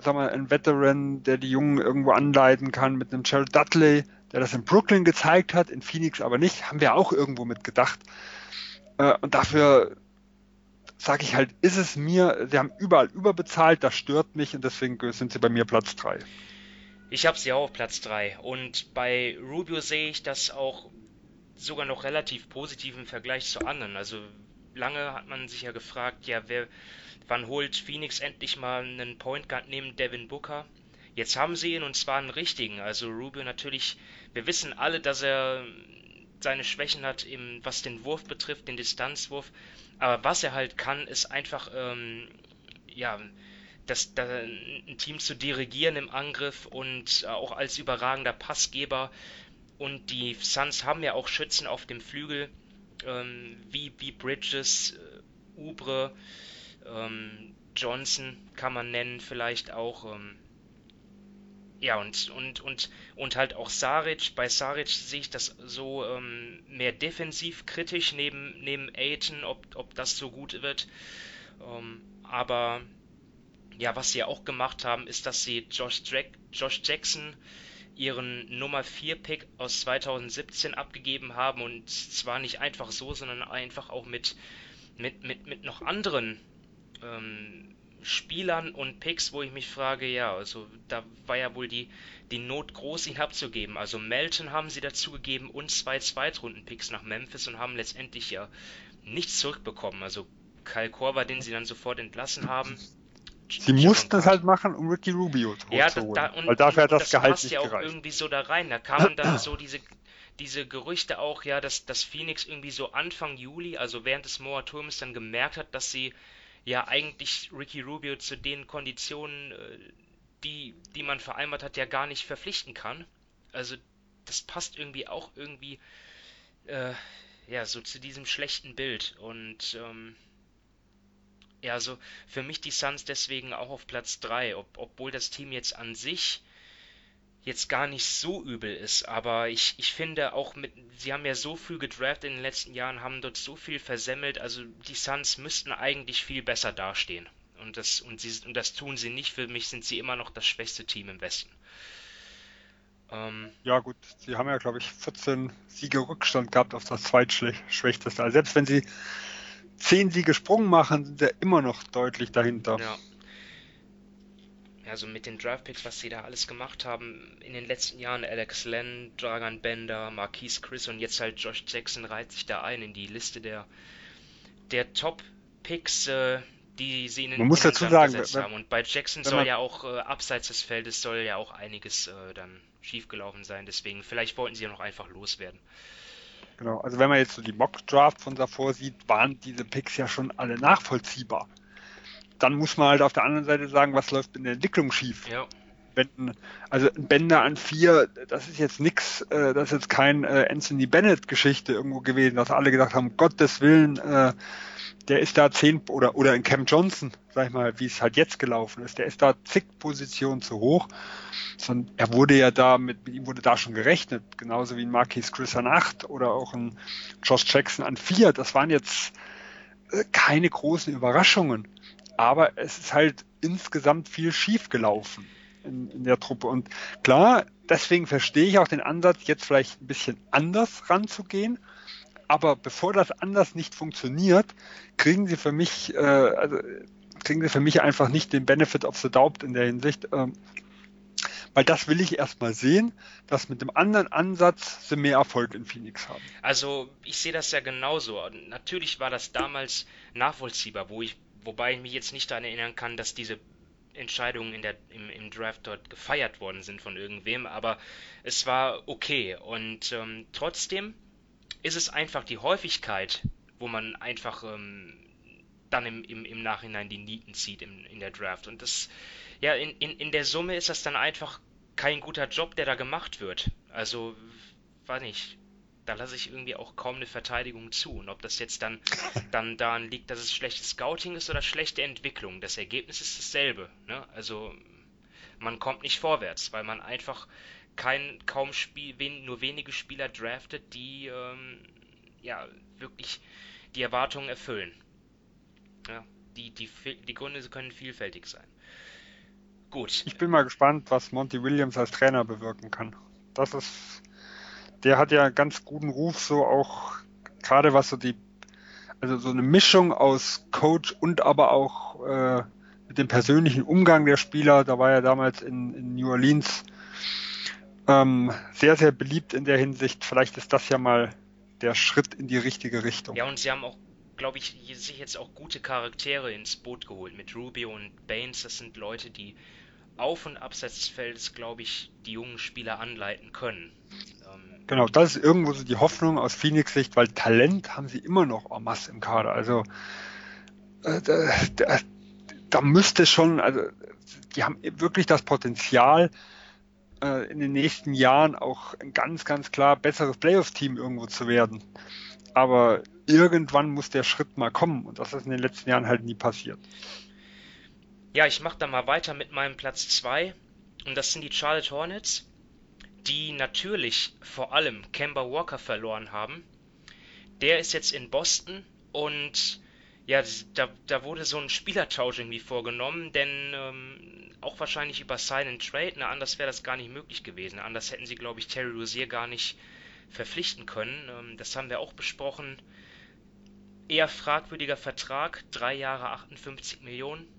sagen wir, ein Veteran, der die Jungen irgendwo anleiten kann, mit einem Gerald Dudley, der das in Brooklyn gezeigt hat, in Phoenix aber nicht, haben wir auch irgendwo mit gedacht. Äh, und dafür sage ich halt, ist es mir, sie haben überall überbezahlt, das stört mich und deswegen sind sie bei mir Platz 3. Ich habe sie auch auf Platz 3 und bei Rubio sehe ich das auch sogar noch relativ positiv im Vergleich zu anderen. Also lange hat man sich ja gefragt, ja, wer, wann holt Phoenix endlich mal einen Point Guard neben Devin Booker? Jetzt haben sie ihn und zwar einen richtigen. Also Rubio natürlich, wir wissen alle, dass er seine Schwächen hat, im, was den Wurf betrifft, den Distanzwurf. Aber was er halt kann, ist einfach, ähm, ja, das, das, ein Team zu dirigieren im Angriff und auch als überragender Passgeber. Und die Suns haben ja auch Schützen auf dem Flügel, ähm, wie, wie Bridges, äh, Ubre, ähm, Johnson kann man nennen vielleicht auch. Ähm, ja, und, und, und, und halt auch Saric. Bei Saric sehe ich das so ähm, mehr defensiv kritisch neben, neben Aiton, ob, ob das so gut wird. Ähm, aber ja, was sie auch gemacht haben, ist, dass sie Josh, Jack, Josh Jackson ihren Nummer 4 Pick aus 2017 abgegeben haben und zwar nicht einfach so, sondern einfach auch mit, mit, mit, mit noch anderen ähm, Spielern und Picks, wo ich mich frage, ja, also da war ja wohl die, die Not groß, ihn abzugeben. Also Melton haben sie dazu gegeben und zwei Zweitrunden-Picks nach Memphis und haben letztendlich ja nichts zurückbekommen. Also Kyle Korver, den sie dann sofort entlassen haben. Sie mussten es halt machen, um Ricky Rubio zu ja, holen. Da, und, weil dafür hat das, das Gehalt passt nicht ja auch gereicht. irgendwie so da rein. Da kamen dann so diese, diese Gerüchte auch, ja, dass, dass Phoenix irgendwie so Anfang Juli, also während des Moratoriums, dann gemerkt hat, dass sie ja eigentlich Ricky Rubio zu den Konditionen, äh, die, die man vereinbart hat, ja gar nicht verpflichten kann. Also das passt irgendwie auch irgendwie äh, ja so zu diesem schlechten Bild und ähm, ja, so für mich die Suns deswegen auch auf Platz 3, ob, obwohl das Team jetzt an sich jetzt gar nicht so übel ist, aber ich, ich finde auch mit, sie haben ja so viel gedraftet in den letzten Jahren, haben dort so viel versemmelt, also die Suns müssten eigentlich viel besser dastehen. Und das, und, sie, und das tun sie nicht. Für mich sind sie immer noch das schwächste Team im Westen. Ähm, ja, gut, sie haben ja, glaube ich, 14 Siege Rückstand gehabt auf das zweitschwächteste. Also selbst wenn sie 10 Siege Sprung machen, sind sie immer noch deutlich dahinter. Ja, also mit den Draftpicks, was sie da alles gemacht haben in den letzten Jahren, Alex Len, Dragan Bender, Marquise Chris und jetzt halt Josh Jackson reiht sich da ein in die Liste der, der Top-Picks, äh, die sie in den man muss dazu sagen, gesetzt haben. Und bei Jackson soll ja auch äh, abseits des Feldes soll ja auch einiges äh, dann schiefgelaufen sein. Deswegen, vielleicht wollten sie ja noch einfach loswerden. Genau, also wenn man jetzt so die Mock-Draft von davor sieht, waren diese Picks ja schon alle nachvollziehbar dann muss man halt auf der anderen Seite sagen, was läuft in der Entwicklung schief. Ja. Wenn, also ein Bänder an vier, das ist jetzt nichts, äh, das ist jetzt kein äh, Anthony Bennett-Geschichte irgendwo gewesen, dass alle gedacht haben, Gottes Willen, äh, der ist da zehn oder oder in Cam Johnson, sag ich mal, wie es halt jetzt gelaufen ist, der ist da zig Positionen zu hoch. Sondern er wurde ja da mit, mit ihm wurde da schon gerechnet, genauso wie ein Marquis Chris an acht oder auch ein Josh Jackson an vier. Das waren jetzt äh, keine großen Überraschungen aber es ist halt insgesamt viel schief gelaufen in, in, der Truppe. Und klar, deswegen verstehe ich auch den Ansatz, jetzt vielleicht ein bisschen anders ranzugehen. Aber bevor das anders nicht funktioniert, kriegen sie für mich, äh, also kriegen sie für mich einfach nicht den Benefit of the Doubt in der Hinsicht. Ähm, Weil das will ich erstmal sehen, dass mit dem anderen Ansatz sie mehr Erfolg in Phoenix haben. Also ich sehe das ja genauso. Natürlich war das damals nachvollziehbar, wo ich, wobei ich mich jetzt nicht daran erinnern kann, dass diese Entscheidungen in der, im, im Draft dort gefeiert worden sind von irgendwem, aber es war okay. Und ähm, trotzdem ist es einfach die Häufigkeit, wo man einfach ähm, dann im, im, im Nachhinein die Nieten zieht im, in der Draft. Und das, ja, in, in, in der Summe ist das dann einfach kein guter Job, der da gemacht wird. Also, weiß nicht, da lasse ich irgendwie auch kaum eine Verteidigung zu. Und ob das jetzt dann, dann daran liegt, dass es schlechtes Scouting ist oder schlechte Entwicklung, das Ergebnis ist dasselbe. Ne? Also man kommt nicht vorwärts, weil man einfach kein, kaum Spiel, wen, nur wenige Spieler draftet, die ähm, ja wirklich die Erwartungen erfüllen. Ja, die, die, die Gründe können vielfältig sein. Gut. Ich bin mal gespannt, was Monty Williams als Trainer bewirken kann. Das ist, der hat ja einen ganz guten Ruf, so auch gerade was so die, also so eine Mischung aus Coach und aber auch äh, mit dem persönlichen Umgang der Spieler. Da war er damals in, in New Orleans ähm, sehr, sehr beliebt in der Hinsicht. Vielleicht ist das ja mal der Schritt in die richtige Richtung. Ja, und sie haben auch glaube ich, sich jetzt auch gute Charaktere ins Boot geholt. Mit Rubio und Baines, das sind Leute, die auf und abseits des Feldes, glaube ich, die jungen Spieler anleiten können. Ähm, genau, das ist irgendwo so die Hoffnung aus Phoenix Sicht, weil Talent haben sie immer noch en masse im Kader. Also äh, da, da, da, müsste schon, also die haben wirklich das Potenzial, äh, in den nächsten Jahren auch ein ganz, ganz klar besseres Playoff-Team irgendwo zu werden. Aber irgendwann muss der Schritt mal kommen und das ist in den letzten Jahren halt nie passiert. Ja, ich mache da mal weiter mit meinem Platz 2 und das sind die Charlotte Hornets, die natürlich vor allem Kemba Walker verloren haben. Der ist jetzt in Boston und ja, da, da wurde so ein Spielertausch irgendwie vorgenommen, denn ähm, auch wahrscheinlich über Sign and Trade, na, anders wäre das gar nicht möglich gewesen. Anders hätten sie, glaube ich, Terry Rozier gar nicht verpflichten können. Ähm, das haben wir auch besprochen eher fragwürdiger Vertrag, drei Jahre 58 Millionen.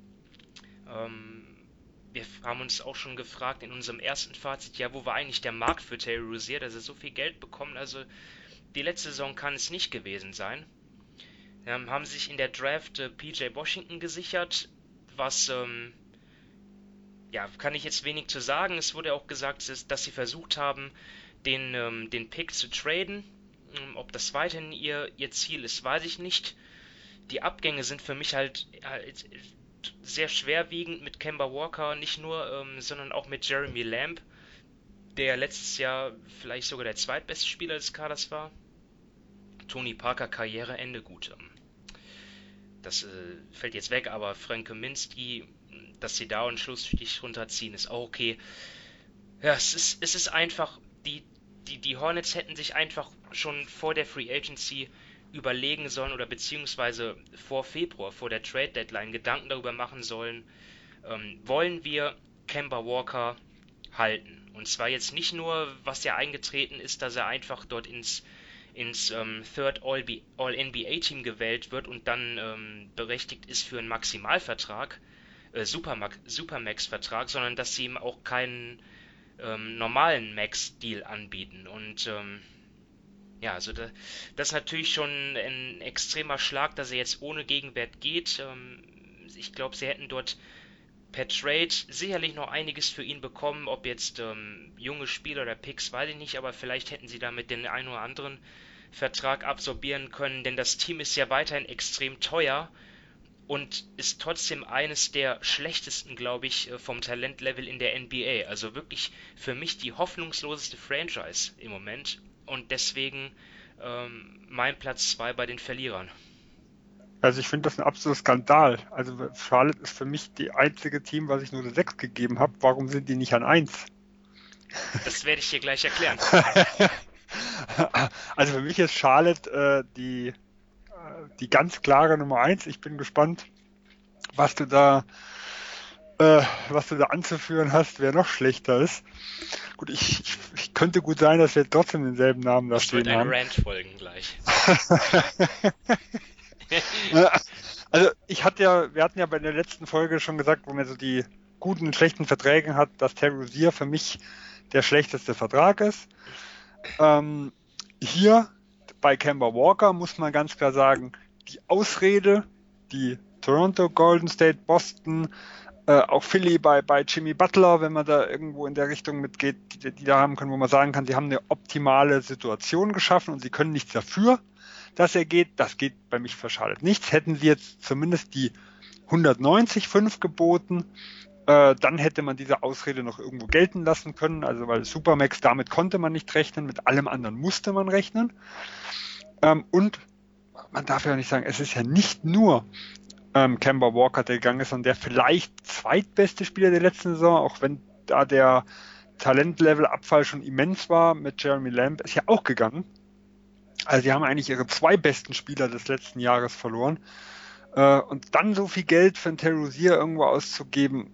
Ähm, wir haben uns auch schon gefragt in unserem ersten Fazit, ja, wo war eigentlich der Markt für Terry Rozier, dass er so viel Geld bekommt? Also die letzte Saison kann es nicht gewesen sein. Ähm, haben sich in der Draft äh, PJ Washington gesichert, was ähm, ja, kann ich jetzt wenig zu sagen. Es wurde auch gesagt, dass, dass sie versucht haben, den, ähm, den Pick zu traden. Ähm, ob das weiterhin ihr, ihr Ziel ist, weiß ich nicht. Die Abgänge sind für mich halt, halt sehr schwerwiegend mit Kemba Walker, nicht nur, ähm, sondern auch mit Jeremy Lamb, der letztes Jahr vielleicht sogar der zweitbeste Spieler des Kaders war. Tony Parker Karriereende, gut. Ähm, das äh, fällt jetzt weg, aber Frank Kaminski, dass sie da einen Schlussstich runterziehen, ist auch okay. Ja, es ist, es ist einfach, die, die, die Hornets hätten sich einfach schon vor der Free Agency überlegen sollen oder beziehungsweise vor Februar, vor der Trade Deadline Gedanken darüber machen sollen, ähm, wollen wir Kemba Walker halten. Und zwar jetzt nicht nur, was ja eingetreten ist, dass er einfach dort ins, ins ähm, Third All-NBA-Team gewählt wird und dann ähm, berechtigt ist für einen Maximalvertrag, äh, Supermax-Vertrag, sondern dass sie ihm auch keinen ähm, normalen Max-Deal anbieten. Und ähm, ja, also da, das ist natürlich schon ein extremer Schlag, dass er jetzt ohne Gegenwert geht. Ähm, ich glaube, sie hätten dort per Trade sicherlich noch einiges für ihn bekommen. Ob jetzt ähm, junge Spieler oder Picks, weiß ich nicht, aber vielleicht hätten sie damit den einen oder anderen Vertrag absorbieren können, denn das Team ist ja weiterhin extrem teuer und ist trotzdem eines der schlechtesten, glaube ich, äh, vom Talentlevel in der NBA. Also wirklich für mich die hoffnungsloseste Franchise im Moment und deswegen ähm, mein Platz 2 bei den Verlierern. Also ich finde das ein absoluter Skandal. Also Charlotte ist für mich die einzige Team, was ich nur eine 6 gegeben habe. Warum sind die nicht an 1? Das werde ich dir gleich erklären. also für mich ist Charlotte äh, die die ganz klare Nummer eins. Ich bin gespannt, was du da, äh, was du da anzuführen hast, wer noch schlechter ist. Gut, ich, ich, ich könnte gut sein, dass wir trotzdem denselben Namen da stehen haben. Rant folgen gleich. also ich hatte ja, wir hatten ja bei der letzten Folge schon gesagt, wo wir so die guten und schlechten Verträgen hat, dass Terry Rozier für mich der schlechteste Vertrag ist. Ähm, hier bei Kemba Walker muss man ganz klar sagen, die Ausrede, die Toronto, Golden State, Boston, äh, auch Philly bei, bei Jimmy Butler, wenn man da irgendwo in der Richtung mitgeht, die, die da haben können, wo man sagen kann, sie haben eine optimale Situation geschaffen und sie können nichts dafür, dass er geht. Das geht bei mich verschadet nichts. Hätten sie jetzt zumindest die 190,5 geboten, äh, dann hätte man diese Ausrede noch irgendwo gelten lassen können. Also weil Supermax, damit konnte man nicht rechnen, mit allem anderen musste man rechnen. Ähm, und man darf ja nicht sagen, es ist ja nicht nur ähm, Kemba Walker, der gegangen ist, sondern der vielleicht zweitbeste Spieler der letzten Saison, auch wenn da der Talentlevel-Abfall schon immens war mit Jeremy Lamb, ist ja auch gegangen. Also sie haben eigentlich ihre zwei besten Spieler des letzten Jahres verloren. Äh, und dann so viel Geld für einen Terrorisier irgendwo auszugeben,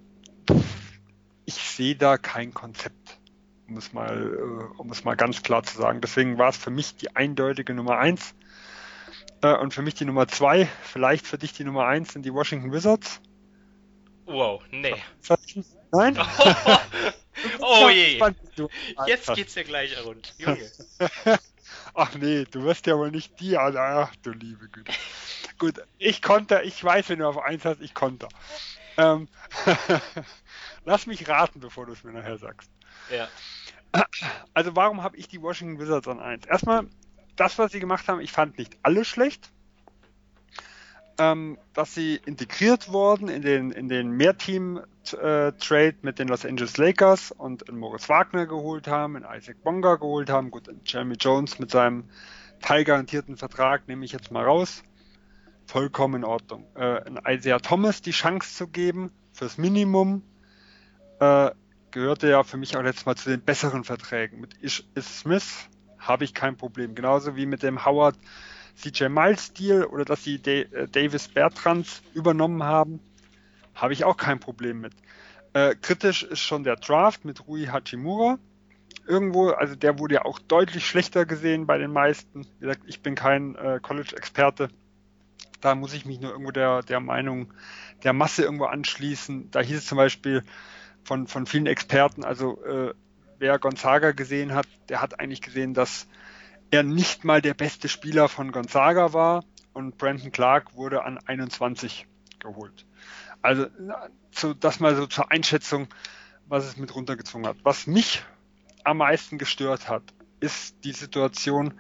ich sehe da kein Konzept, um es mal, äh, um es mal ganz klar zu sagen. Deswegen war es für mich die eindeutige Nummer eins. Äh, und für mich die Nummer zwei, vielleicht für dich die Nummer eins sind die Washington Wizards. Wow, nee. Nein? oh je. Jetzt geht's ja gleich rund. Junge. Ach nee, du wirst ja wohl nicht die, also, ach du liebe Güte. Gut, ich konnte, ich weiß, wenn du auf eins hast, ich konnte. Ähm, lass mich raten, bevor du es mir nachher sagst. Ja. Also warum habe ich die Washington Wizards an eins? Erstmal, das, was sie gemacht haben, ich fand nicht alles schlecht. Ähm, dass sie integriert wurden in den, in den Mehrteam-Trade äh, mit den Los Angeles Lakers und in Moritz Wagner geholt haben, in Isaac Bonga geholt haben, gut, in Jeremy Jones mit seinem teilgarantierten Vertrag nehme ich jetzt mal raus. Vollkommen in Ordnung. Äh, in Isaiah Thomas die Chance zu geben, fürs Minimum, äh, gehörte ja für mich auch letztes Mal zu den besseren Verträgen. Mit Ish Smith habe ich kein Problem. Genauso wie mit dem Howard CJ Miles Deal oder dass sie äh, Davis Bertrands übernommen haben, habe ich auch kein Problem mit. Äh, kritisch ist schon der Draft mit Rui Hachimura. Irgendwo, also der wurde ja auch deutlich schlechter gesehen bei den meisten. Wie gesagt, ich bin kein äh, College-Experte. Da muss ich mich nur irgendwo der, der Meinung der Masse irgendwo anschließen. Da hieß es zum Beispiel von, von vielen Experten, also äh, wer Gonzaga gesehen hat, der hat eigentlich gesehen, dass er nicht mal der beste Spieler von Gonzaga war und Brandon Clark wurde an 21 geholt. Also so, das mal so zur Einschätzung, was es mit runtergezogen hat. Was mich am meisten gestört hat, ist die Situation,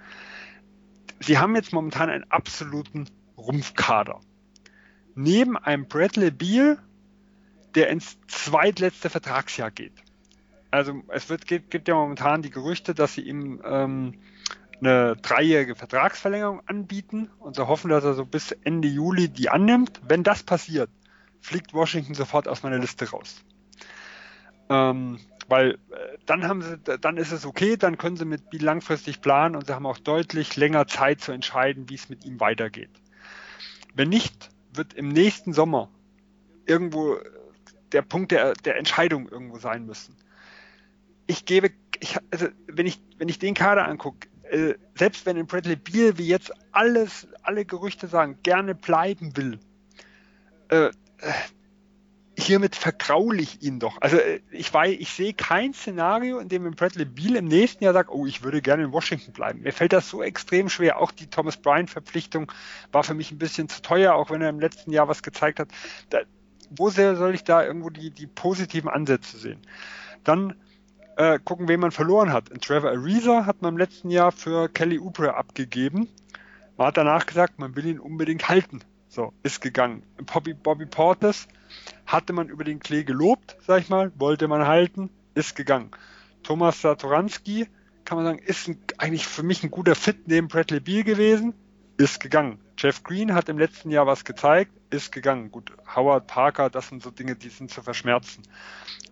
sie haben jetzt momentan einen absoluten Rumpfkader. Neben einem Bradley Beal, der ins zweitletzte Vertragsjahr geht. Also es wird, gibt, gibt ja momentan die Gerüchte, dass sie ihm ähm, eine dreijährige Vertragsverlängerung anbieten und so hoffen, dass er so bis Ende Juli die annimmt. Wenn das passiert, fliegt Washington sofort aus meiner Liste raus. Ähm, weil äh, dann haben sie, dann ist es okay, dann können sie mit langfristig planen und sie haben auch deutlich länger Zeit zu entscheiden, wie es mit ihm weitergeht. Wenn nicht, wird im nächsten Sommer irgendwo der Punkt der, der Entscheidung irgendwo sein müssen. Ich gebe, ich, also wenn ich, wenn ich den Kader angucke, äh, selbst wenn in Bradley Beal, wie jetzt alles, alle Gerüchte sagen, gerne bleiben will, äh, äh hiermit vergraule ich ihn doch. Also äh, ich weiß, ich sehe kein Szenario, in dem Bradley Beal im nächsten Jahr sagt, oh, ich würde gerne in Washington bleiben. Mir fällt das so extrem schwer. Auch die Thomas Bryant Verpflichtung war für mich ein bisschen zu teuer, auch wenn er im letzten Jahr was gezeigt hat. Da, wo sehr soll ich da irgendwo die, die positiven Ansätze sehen? Dann äh, gucken, wen man verloren hat. In Trevor Ariza hat man im letzten Jahr für Kelly Oubre abgegeben. Man hat danach gesagt, man will ihn unbedingt halten. So, ist gegangen. Bobby, Bobby Portis hatte man über den Klee gelobt, sag ich mal, wollte man halten, ist gegangen. Thomas Satoranski, kann man sagen, ist ein, eigentlich für mich ein guter Fit neben Bradley Beal gewesen, ist gegangen. Jeff Green hat im letzten Jahr was gezeigt, ist gegangen. Gut, Howard Parker, das sind so Dinge, die sind zu verschmerzen.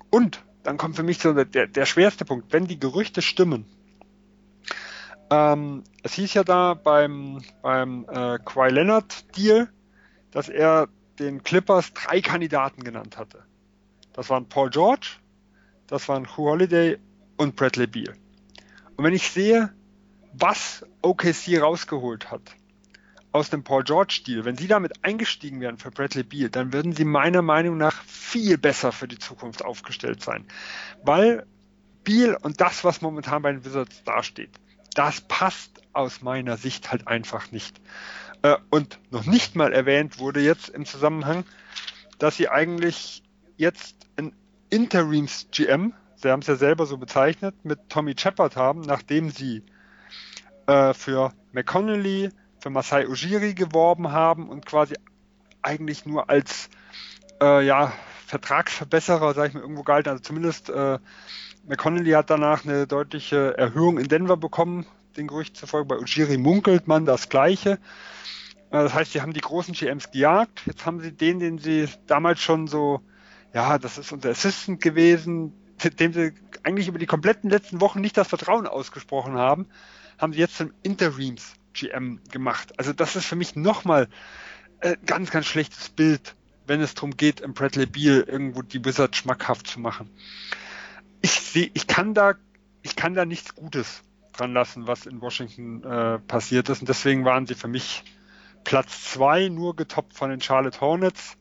Und dann kommt für mich so der, der schwerste Punkt, wenn die Gerüchte stimmen. Ähm, es hieß ja da beim, beim äh, Kawhi Leonard Deal, dass er den Clippers drei Kandidaten genannt hatte. Das waren Paul George, das waren Hugh Holiday und Bradley Beal. Und wenn ich sehe, was OKC rausgeholt hat, aus dem Paul George-Stil, wenn sie damit eingestiegen wären für Bradley Beal, dann würden sie meiner Meinung nach viel besser für die Zukunft aufgestellt sein. Weil Beal und das, was momentan bei den Wizards dasteht, das passt aus meiner Sicht halt einfach nicht. Äh, und noch nicht mal erwähnt wurde jetzt im Zusammenhang, dass sie eigentlich jetzt ein Interims-GM, sie haben es ja selber so bezeichnet, mit Tommy Shepard haben, nachdem sie äh, für McConnelly, für Masai Ujiri geworben haben und quasi eigentlich nur als äh, ja, Vertragsverbesserer, sage ich mal, irgendwo galten. Also zumindest äh, McConnelly hat danach eine deutliche Erhöhung in Denver bekommen, den Gerücht zufolge. Bei Ujiri munkelt man das Gleiche. Äh, das heißt, sie haben die großen GMs gejagt. Jetzt haben sie den, den sie damals schon so, ja, das ist unser Assistant gewesen, dem sie eigentlich über die kompletten letzten Wochen nicht das Vertrauen ausgesprochen haben, haben sie jetzt zum Interims GM gemacht. Also das ist für mich nochmal ein äh, ganz, ganz schlechtes Bild, wenn es darum geht, im Bradley Beal irgendwo die Wizards schmackhaft zu machen. Ich sehe, ich kann da, ich kann da nichts Gutes dran lassen, was in Washington äh, passiert ist. Und deswegen waren sie für mich Platz zwei, nur getoppt von den Charlotte Hornets.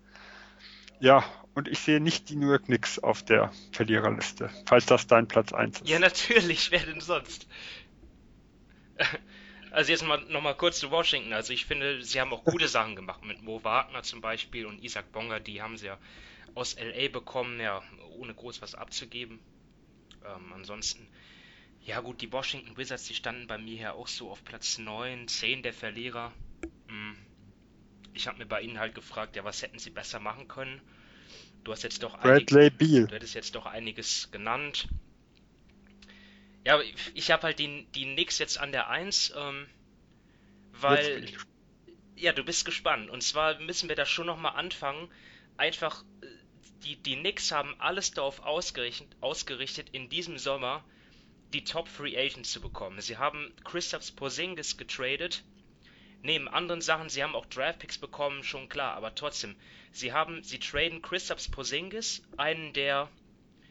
Ja, und ich sehe nicht die New York Knicks auf der Verliererliste, falls das dein Platz eins ist. Ja, natürlich, wer denn sonst? Also jetzt mal nochmal kurz zu Washington. Also ich finde, sie haben auch gute Sachen gemacht mit Mo Wagner zum Beispiel und Isaac Bonga, die haben sie ja aus LA bekommen, ja, ohne groß was abzugeben. Ähm, ansonsten, ja gut, die Washington Wizards, die standen bei mir ja auch so auf Platz 9, 10 der Verlierer. Hm. Ich habe mir bei ihnen halt gefragt, ja, was hätten sie besser machen können? Du hast jetzt doch Bradley einig, Beal. Du hättest jetzt doch einiges genannt. Ja, ich habe halt die, die Nix jetzt an der 1, ähm, weil. Ja, du bist gespannt. Und zwar müssen wir da schon nochmal anfangen. Einfach, äh, die, die Knicks haben alles darauf ausgerichtet, ausgerichtet, in diesem Sommer die Top Free Agents zu bekommen. Sie haben Christophs Porzingis getradet. Neben anderen Sachen, sie haben auch Draftpicks bekommen, schon klar, aber trotzdem. Sie haben, sie traden Christophs Porzingis, einen der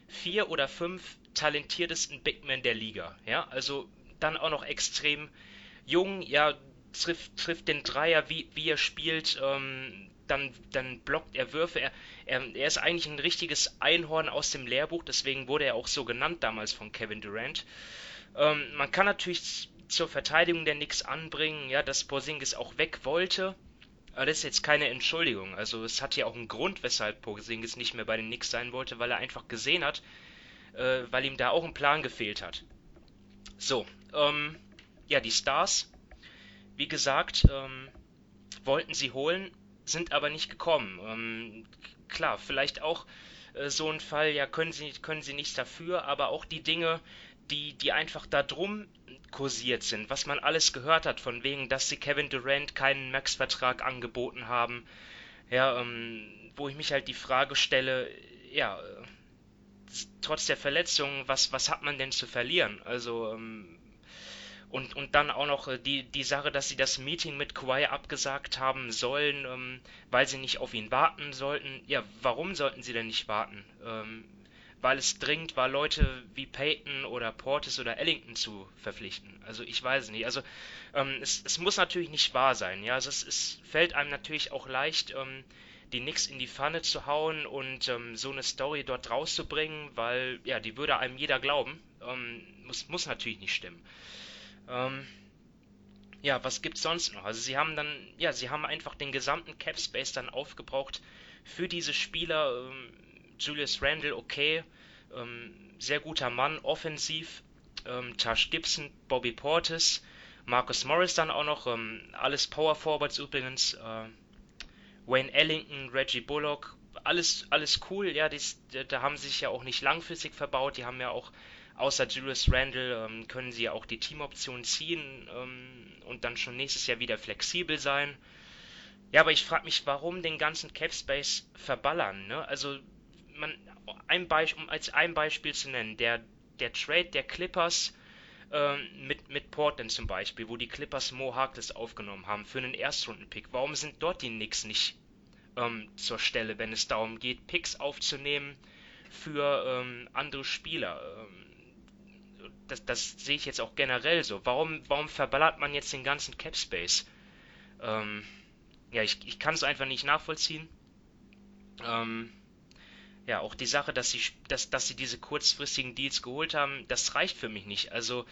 vier oder fünf talentiertesten Bigmen der Liga. Ja, also dann auch noch extrem jung, ja, trifft, trifft den Dreier, wie, wie er spielt, ähm, dann, dann blockt er Würfe. Er, er, er ist eigentlich ein richtiges Einhorn aus dem Lehrbuch, deswegen wurde er auch so genannt damals von Kevin Durant. Ähm, man kann natürlich zur Verteidigung der Knicks anbringen, ja, dass Porzingis auch weg wollte. Aber das ist jetzt keine Entschuldigung. Also es hat ja auch einen Grund, weshalb Porzingis nicht mehr bei den Knicks sein wollte, weil er einfach gesehen hat, äh, weil ihm da auch ein Plan gefehlt hat. So, ähm, ja, die Stars, wie gesagt, ähm, wollten sie holen, sind aber nicht gekommen. Ähm, klar, vielleicht auch äh, so ein Fall, ja, können sie, können sie nichts dafür, aber auch die Dinge, die, die einfach da drum kursiert sind, was man alles gehört hat, von wegen, dass sie Kevin Durant keinen Max-Vertrag angeboten haben, ja, ähm, wo ich mich halt die Frage stelle, ja, trotz der Verletzung, was, was hat man denn zu verlieren? Also, ähm, und, und dann auch noch äh, die, die Sache, dass sie das Meeting mit Kawhi abgesagt haben sollen, ähm, weil sie nicht auf ihn warten sollten. Ja, warum sollten sie denn nicht warten? Ähm, weil es dringend war, Leute wie Peyton oder Portis oder Ellington zu verpflichten. Also ich weiß nicht. Also ähm, es, es muss natürlich nicht wahr sein. Ja, also es, es fällt einem natürlich auch leicht, ähm, die Nix in die Pfanne zu hauen und ähm, so eine Story dort rauszubringen, weil ja, die würde einem jeder glauben. Ähm, muss, muss natürlich nicht stimmen. Ähm, ja, was gibt's sonst noch? Also sie haben dann, ja, sie haben einfach den gesamten Cap Space dann aufgebraucht für diese Spieler. Ähm, Julius Randle, okay, ähm, sehr guter Mann, offensiv. Ähm, Tash Gibson, Bobby Portis, Marcus Morris dann auch noch, alles Power Forwards übrigens. Äh, Wayne Ellington, Reggie Bullock, alles, alles cool, ja, dies, da haben sie sich ja auch nicht langfristig verbaut, die haben ja auch, außer Julius Randle, ähm, können sie ja auch die Teamoption ziehen ähm, und dann schon nächstes Jahr wieder flexibel sein. Ja, aber ich frage mich, warum den ganzen Cap Space verballern, ne? Also, man, ein Beispiel, um als ein Beispiel zu nennen, der, der Trade der Clippers ähm, mit, mit Portland zum Beispiel, wo die Clippers Mo Harkless aufgenommen haben für einen Erstrunden-Pick. Warum sind dort die Knicks nicht ähm, zur Stelle, wenn es darum geht, Picks aufzunehmen für ähm, andere Spieler? Ähm, das, das sehe ich jetzt auch generell so. Warum, warum verballert man jetzt den ganzen Cap Space? Ähm, ja, ich, ich kann es einfach nicht nachvollziehen. Ähm, ja, auch die Sache, dass sie, dass, dass sie diese kurzfristigen Deals geholt haben, das reicht für mich nicht. Also,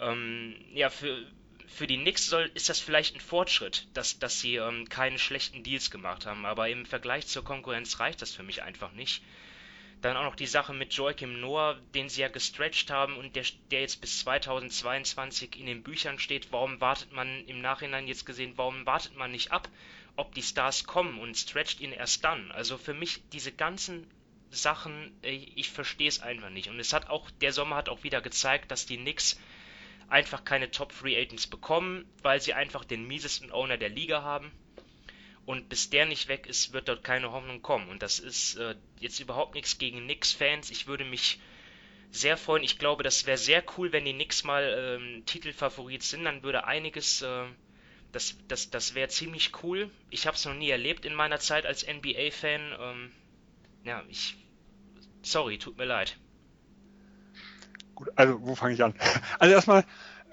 ähm, ja, für, für die Knicks soll, ist das vielleicht ein Fortschritt, dass, dass sie ähm, keine schlechten Deals gemacht haben, aber im Vergleich zur Konkurrenz reicht das für mich einfach nicht. Dann auch noch die Sache mit Joachim Noah, den sie ja gestretched haben und der, der jetzt bis 2022 in den Büchern steht. Warum wartet man im Nachhinein jetzt gesehen, warum wartet man nicht ab, ob die Stars kommen und stretcht ihn erst dann? Also für mich diese ganzen Sachen, äh, ich verstehe es einfach nicht. Und es hat auch, der Sommer hat auch wieder gezeigt, dass die Knicks einfach keine Top Free Agents bekommen, weil sie einfach den miesesten Owner der Liga haben. Und bis der nicht weg ist, wird dort keine Hoffnung kommen. Und das ist äh, jetzt überhaupt nichts gegen Knicks-Fans. Ich würde mich sehr freuen. Ich glaube, das wäre sehr cool, wenn die Knicks mal ähm, Titelfavorit sind. Dann würde einiges, äh, das, das, das wäre ziemlich cool. Ich habe es noch nie erlebt in meiner Zeit als NBA-Fan. Ähm, ja, ich, sorry, tut mir leid. Gut, also wo fange ich an? Also erstmal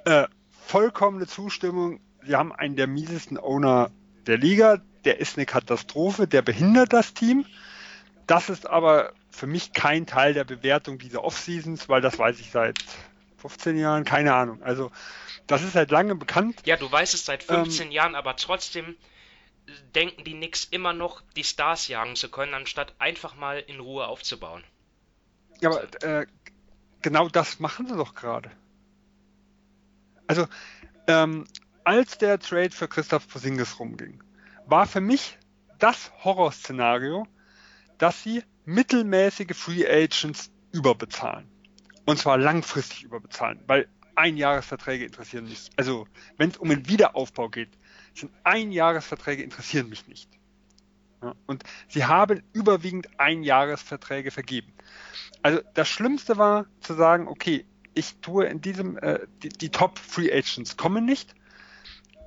äh, vollkommene Zustimmung. Wir haben einen der miesesten Owner der Liga. Der ist eine Katastrophe, der behindert das Team. Das ist aber für mich kein Teil der Bewertung dieser Offseasons, weil das weiß ich seit 15 Jahren, keine Ahnung. Also das ist seit langem bekannt. Ja, du weißt es seit 15 ähm, Jahren, aber trotzdem denken die Knicks immer noch, die Stars jagen zu können, anstatt einfach mal in Ruhe aufzubauen. Ja, aber äh, genau das machen sie doch gerade. Also, ähm, als der Trade für Christoph Porzingis rumging, war für mich das Horrorszenario, dass sie mittelmäßige Free Agents überbezahlen. Und zwar langfristig überbezahlen, weil Einjahresverträge interessieren mich. Also, wenn es um den Wiederaufbau geht, sind Einjahresverträge interessieren mich nicht. Und sie haben überwiegend Einjahresverträge vergeben. Also das Schlimmste war zu sagen, okay, ich tue in diesem, äh, die, die, Top Free Agents kommen nicht.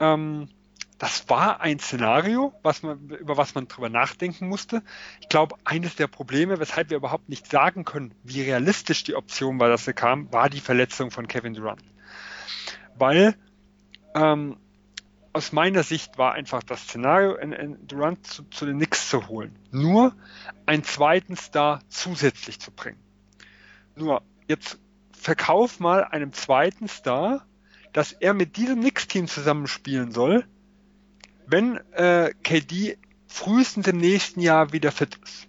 Ähm, das war ein Szenario, was man, über was man drüber nachdenken musste. Ich glaube, eines der Probleme, weshalb wir überhaupt nicht sagen können, wie realistisch die Option war, dass sie kam, war die Verletzung von Kevin Durant. Weil ähm, aus meiner Sicht war einfach das Szenario, Durant zu, zu, den Knicks zu holen. Nur einen zweiten Star zusätzlich zu bringen. Nur, jetzt verkauf mal einem zweiten Star, dass er mit diesem Knicks-Team zusammenspielen soll, wenn äh, KD frühestens im nächsten Jahr wieder fit ist.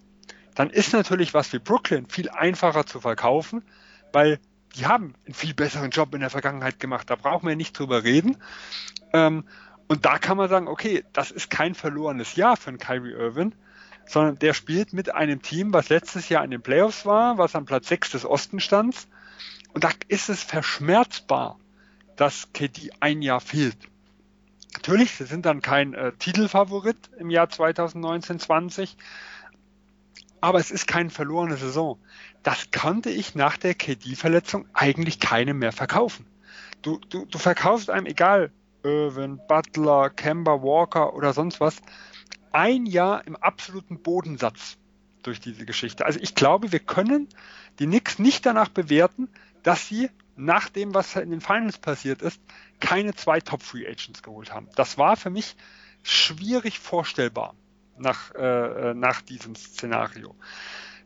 Dann ist natürlich was wie Brooklyn viel einfacher zu verkaufen, weil die haben einen viel besseren Job in der Vergangenheit gemacht. Da brauchen wir nicht drüber reden. Ähm, und da kann man sagen, okay, das ist kein verlorenes Jahr für einen Kyrie Irvin, sondern der spielt mit einem Team, was letztes Jahr in den Playoffs war, was am Platz 6 des Osten stand. Und da ist es verschmerzbar, dass KD ein Jahr fehlt. Natürlich, sie sind dann kein äh, Titelfavorit im Jahr 2019-20, aber es ist keine verlorene Saison. Das konnte ich nach der KD-Verletzung eigentlich keinem mehr verkaufen. Du, du, du verkaufst einem, egal Irvin, Butler, Kemba Walker oder sonst was, ein Jahr im absoluten Bodensatz durch diese Geschichte. Also ich glaube, wir können die Knicks nicht danach bewerten, dass sie nach dem, was in den Finals passiert ist, keine zwei Top Free Agents geholt haben. Das war für mich schwierig vorstellbar nach, äh, äh nach diesem Szenario.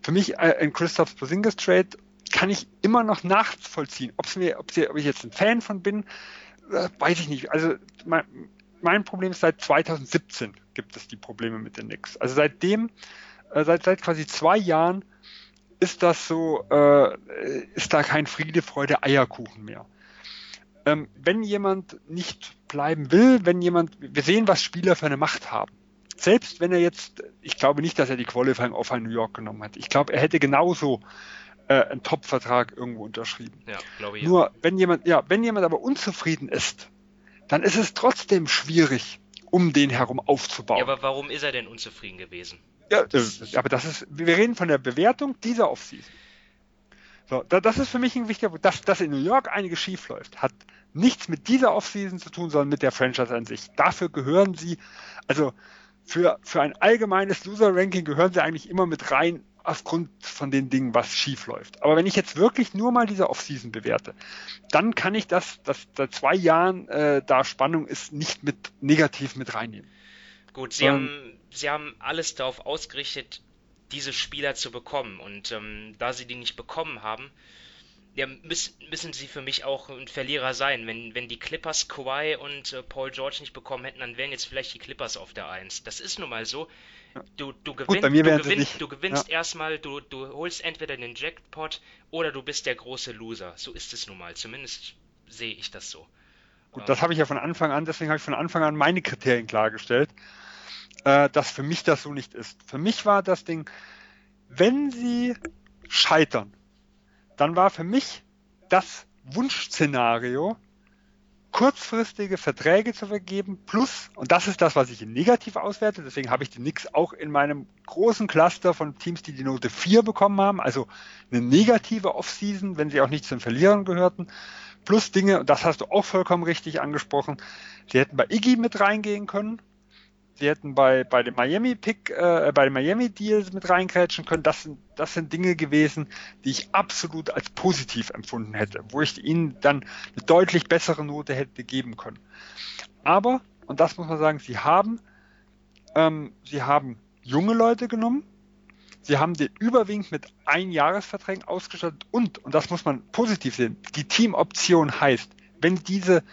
Für mich äh, ein Christoph Porzingis Trade kann ich immer noch nachvollziehen. Ob's mir, ob, sie, ob ich jetzt ein Fan von bin, weiß ich nicht. Also mein, mein, Problem ist seit 2017 gibt es die Probleme mit den Knicks. Also seitdem, äh, seit, seit quasi zwei Jahren ist das so, äh, ist da kein Friede, Freude, Eierkuchen mehr. Ähm, wenn jemand nicht bleiben will, wenn jemand, wir sehen, was Spieler für eine Macht haben. Selbst wenn er jetzt, ich glaube nicht, dass er die Qualifying Offer in New York genommen hat. Ich glaube, er hätte genauso äh, einen Top-Vertrag irgendwo unterschrieben. Ja, glaube ich. Nur wenn jemand, ja, wenn jemand aber unzufrieden ist, dann ist es trotzdem schwierig, um den herum aufzubauen. Ja, aber warum ist er denn unzufrieden gewesen? Ja, äh, aber das ist, wir reden von der Bewertung dieser Offseason. So, das ist für mich ein wichtiger Punkt. Dass, dass in New York einiges schief läuft, hat nichts mit dieser Offseason zu tun, sondern mit der Franchise an sich. Dafür gehören sie, also für, für ein allgemeines Loser-Ranking gehören sie eigentlich immer mit rein, aufgrund von den Dingen, was schief läuft. Aber wenn ich jetzt wirklich nur mal diese Offseason bewerte, dann kann ich das, dass da zwei Jahren äh, da Spannung ist, nicht mit negativ mit reinnehmen. Gut, Sie, ähm, haben, Sie haben alles darauf ausgerichtet, diese Spieler zu bekommen. Und ähm, da Sie die nicht bekommen haben, ja, müssen, müssen sie für mich auch ein Verlierer sein. Wenn, wenn die Clippers Kawhi und äh, Paul George nicht bekommen hätten, dann wären jetzt vielleicht die Clippers auf der Eins. Das ist nun mal so. Du, du, gewinn, Gut, du gewinnst, du gewinnst ja. erstmal, du, du holst entweder den Jackpot oder du bist der große Loser. So ist es nun mal. Zumindest sehe ich das so. Gut, ähm, das habe ich ja von Anfang an, deswegen habe ich von Anfang an meine Kriterien klargestellt, äh, dass für mich das so nicht ist. Für mich war das Ding, wenn sie scheitern, dann war für mich das Wunschszenario, kurzfristige Verträge zu vergeben, plus, und das ist das, was ich negativ auswerte, deswegen habe ich die Knicks auch in meinem großen Cluster von Teams, die die Note 4 bekommen haben, also eine negative Offseason, wenn sie auch nicht zu den Verlierern gehörten, plus Dinge, und das hast du auch vollkommen richtig angesprochen, sie hätten bei Iggy mit reingehen können, sie hätten bei, bei dem Miami-Pick, äh, bei dem Miami-Deals mit reinkrätschen können. Das sind, das sind Dinge gewesen, die ich absolut als positiv empfunden hätte, wo ich ihnen dann eine deutlich bessere Note hätte geben können. Aber, und das muss man sagen, sie haben, ähm, sie haben junge Leute genommen, sie haben den überwiegend mit Einjahresverträgen ausgestattet und, und das muss man positiv sehen, die Teamoption heißt, wenn diese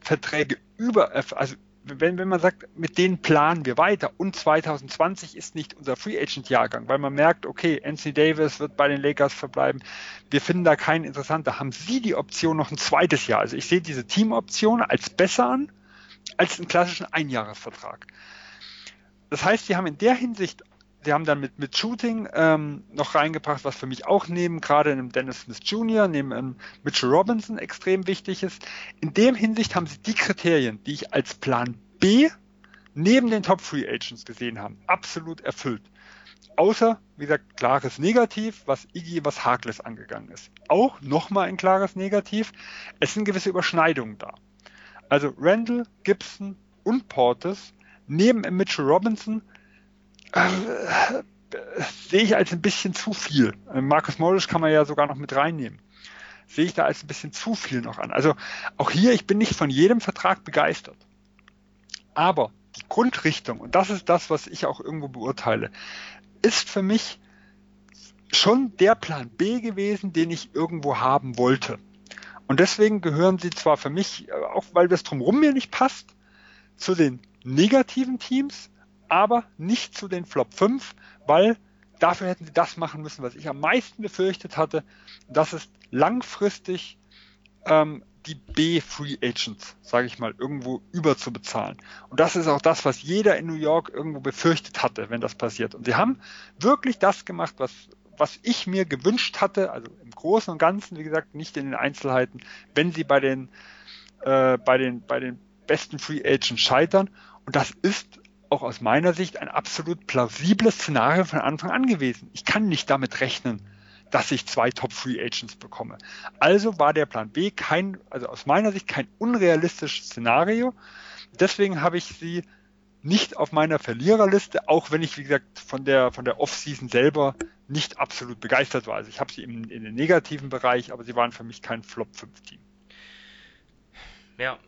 Verträge über, also wenn, wenn man sagt, mit denen planen wir weiter und 2020 ist nicht unser Free Agent Jahrgang, weil man merkt, okay, Anthony Davis wird bei den Lakers verbleiben, wir finden da keinen interessanter, haben Sie die Option noch ein zweites Jahr? Also ich sehe diese Teamoption als besser an als einen klassischen Einjahresvertrag. Das heißt, Sie haben in der Hinsicht Sie haben dann mit, mit Shooting ähm, noch reingebracht, was für mich auch neben gerade einem Dennis Smith Jr., neben einem Mitchell Robinson extrem wichtig ist. In dem Hinsicht haben sie die Kriterien, die ich als Plan B neben den Top Free Agents gesehen habe, absolut erfüllt. Außer, wie gesagt, klares Negativ, was Iggy, was Harkless angegangen ist. Auch nochmal ein klares Negativ. Es sind gewisse Überschneidungen da. Also Randall, Gibson und Portis neben Mitchell Robinson sehe ich als ein bisschen zu viel. Äh, Markus Morris kann man ja sogar noch mit reinnehmen. Sehe ich da als ein bisschen zu viel noch an. Also auch hier, ich bin nicht von jedem Vertrag begeistert. Aber die Grundrichtung, und das ist das, was ich auch irgendwo beurteile, ist für mich schon der Plan B gewesen, den ich irgendwo haben wollte. Und deswegen gehören sie zwar für mich, äh, auch weil das drumherum mir nicht passt, zu den negativen Teams, aber nicht zu den Flop 5, weil dafür hätten sie das machen müssen, was ich am meisten befürchtet hatte. Das ist langfristig ähm, die B-Free Agents, sage ich mal, irgendwo überzubezahlen. Und das ist auch das, was jeder in New York irgendwo befürchtet hatte, wenn das passiert. Und sie haben wirklich das gemacht, was, was ich mir gewünscht hatte, also im Großen und Ganzen, wie gesagt, nicht in den Einzelheiten, wenn sie bei den, äh, bei den, bei den besten Free Agents scheitern. Und das ist auch aus meiner Sicht ein absolut plausibles Szenario von Anfang an gewesen. Ich kann nicht damit rechnen, dass ich zwei Top Free Agents bekomme. Also war der Plan B kein, also aus meiner Sicht kein unrealistisches Szenario. Deswegen habe ich sie nicht auf meiner Verliererliste, auch wenn ich, wie gesagt, von der, von der Offseason selber nicht absolut begeistert war. Also ich habe sie im, in den negativen Bereich, aber sie waren für mich kein Flop 5 Team. Ja,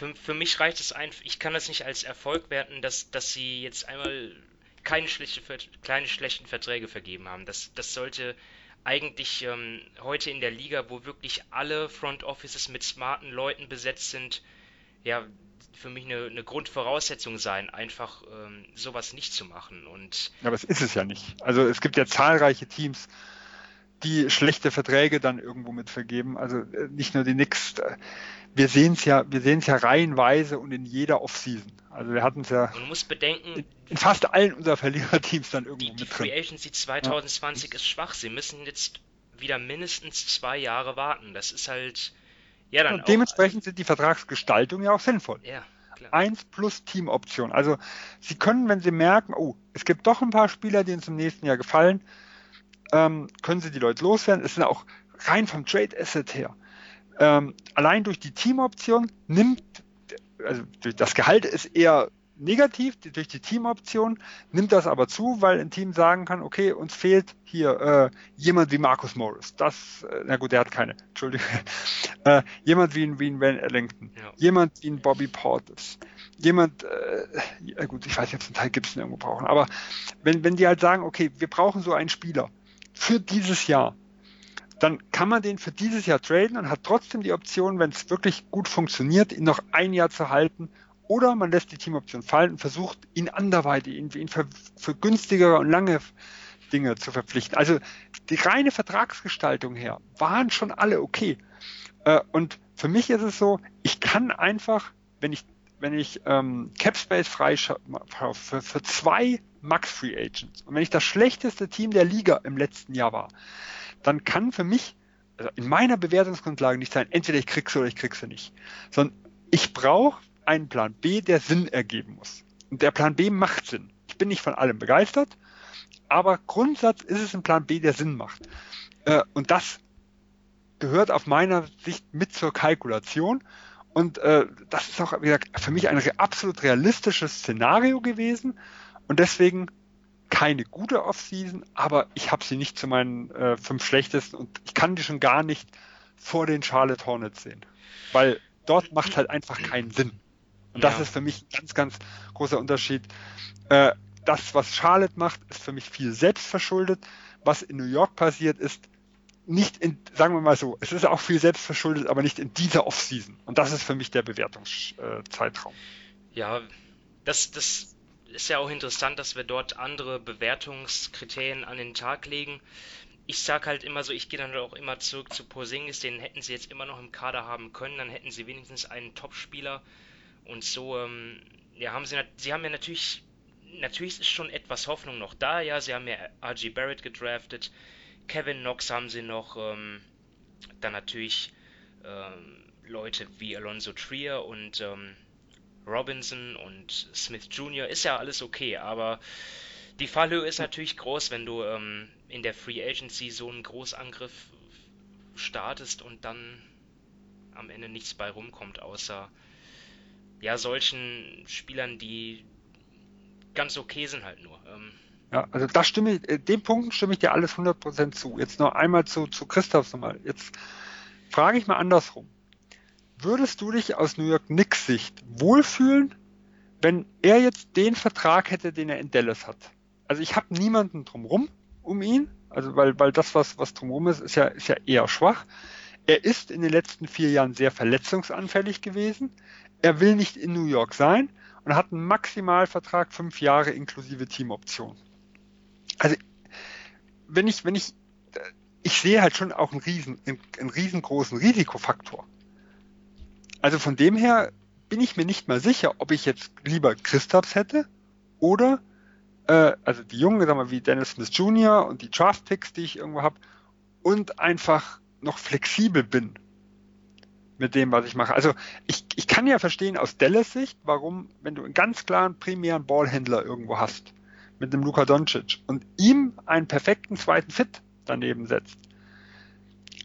für, für mich reicht es einfach, ich kann das nicht als Erfolg werten, dass, dass sie jetzt einmal keine, schlechte, keine schlechten Verträge vergeben haben. Das, das sollte eigentlich ähm, heute in der Liga, wo wirklich alle Front Offices mit smarten Leuten besetzt sind, ja, für mich eine, eine Grundvoraussetzung sein, einfach ähm, sowas nicht zu machen. Und aber es ist es ja nicht. Also es gibt ja zahlreiche Teams, die schlechte Verträge dann irgendwo mit vergeben. Also äh, nicht nur die Knicks. Wir sehen es ja, wir sehen es ja reihenweise und in jeder Offseason. Also wir hatten es ja. Man muss bedenken, in, in, fast allen unserer Verliererteams dann irgendwo die, die mit drin. Die Free Agency 2020 ja. ist schwach. Sie müssen jetzt wieder mindestens zwei Jahre warten. Das ist halt ja dann. Und dementsprechend auch, sind die Vertragsgestaltungen ja auch sinnvoll. Ja. Klar. Eins plus Teamoption. Also Sie können, wenn Sie merken, oh, es gibt doch ein paar Spieler, die uns im nächsten Jahr gefallen, ähm, können Sie die Leute loswerden. Es sind auch rein vom Trade Asset her ähm, allein durch die Teamoption nimmt, also das Gehalt ist eher negativ durch die Teamoption, nimmt das aber zu, weil ein Team sagen kann, okay, uns fehlt hier äh, jemand wie Marcus Morris. Das, äh, na gut, der hat keine, Entschuldigung. Äh, jemand wie ein, wie ein Van Ellington, ja. jemand wie ein Bobby Portis, jemand, äh, ja gut, ich weiß jetzt, einen Teil Gibson irgendwo brauchen, aber wenn, wenn die halt sagen, okay, wir brauchen so einen Spieler für dieses Jahr, dann kann man den für dieses Jahr traden und hat trotzdem die Option, wenn es wirklich gut funktioniert, ihn noch ein Jahr zu halten oder man lässt die Teamoption fallen und versucht, ihn anderweitig, ihn, ihn für, für günstigere und lange Dinge zu verpflichten. Also die reine Vertragsgestaltung her waren schon alle okay. Äh, und für mich ist es so, ich kann einfach, wenn ich wenn ich ähm, Capspace freischaue für, für zwei Max Free Agents und wenn ich das schlechteste Team der Liga im letzten Jahr war, dann kann für mich also in meiner Bewertungsgrundlage nicht sein, entweder ich krieg's oder ich krieg's nicht, sondern ich brauche einen Plan B, der Sinn ergeben muss. Und der Plan B macht Sinn. Ich bin nicht von allem begeistert, aber Grundsatz ist es ein Plan B, der Sinn macht. Äh, und das gehört auf meiner Sicht mit zur Kalkulation. Und äh, das ist auch wie gesagt, für mich ein absolut realistisches Szenario gewesen. Und deswegen keine gute Offseason, aber ich habe sie nicht zu meinen äh, fünf schlechtesten und ich kann die schon gar nicht vor den Charlotte Hornets sehen. Weil dort macht halt einfach keinen Sinn. Und das ja. ist für mich ein ganz, ganz großer Unterschied. Äh, das, was Charlotte macht, ist für mich viel selbstverschuldet. Was in New York passiert, ist nicht in, sagen wir mal so, es ist auch viel selbstverschuldet, aber nicht in dieser Offseason. Und das ist für mich der Bewertungszeitraum. Ja, das, das ist ja auch interessant, dass wir dort andere Bewertungskriterien an den Tag legen. Ich sag halt immer so, ich gehe dann auch immer zurück zu Posingis, den hätten sie jetzt immer noch im Kader haben können, dann hätten sie wenigstens einen Topspieler und so, ähm, ja, haben sie, sie haben ja natürlich, natürlich ist schon etwas Hoffnung noch da, ja, sie haben ja RG Barrett gedraftet, Kevin Knox haben sie noch, ähm, dann natürlich ähm, Leute wie Alonso Trier und ähm, Robinson und Smith Jr. ist ja alles okay, aber die Fallhöhe ist natürlich groß, wenn du ähm, in der Free Agency so einen Großangriff startest und dann am Ende nichts bei rumkommt, außer ja, solchen Spielern, die ganz okay sind halt nur. Ähm, ja, also da stimme ich, äh, dem Punkt stimme ich dir alles 100% zu. Jetzt noch einmal zu, zu Christophs nochmal. Jetzt frage ich mal andersrum. Würdest du dich aus New York Knicks Sicht wohlfühlen, wenn er jetzt den Vertrag hätte, den er in Dallas hat? Also ich habe niemanden drumrum um ihn, also weil, weil das, was, was drumrum ist, ist ja, ist ja eher schwach. Er ist in den letzten vier Jahren sehr verletzungsanfällig gewesen er will nicht in New York sein und hat einen Maximalvertrag fünf Jahre inklusive Teamoption. Also wenn ich, wenn ich, ich sehe halt schon auch einen riesen, einen riesengroßen Risikofaktor. Also von dem her bin ich mir nicht mal sicher, ob ich jetzt lieber Christophs hätte oder äh, also die Jungen, sagen wir, wie Dennis Smith Jr. und die Draft Picks, die ich irgendwo habe, und einfach noch flexibel bin mit dem, was ich mache. Also ich, ich kann ja verstehen aus Dallas Sicht, warum, wenn du einen ganz klaren primären Ballhändler irgendwo hast, mit dem Luka Doncic und ihm einen perfekten zweiten Fit daneben setzt.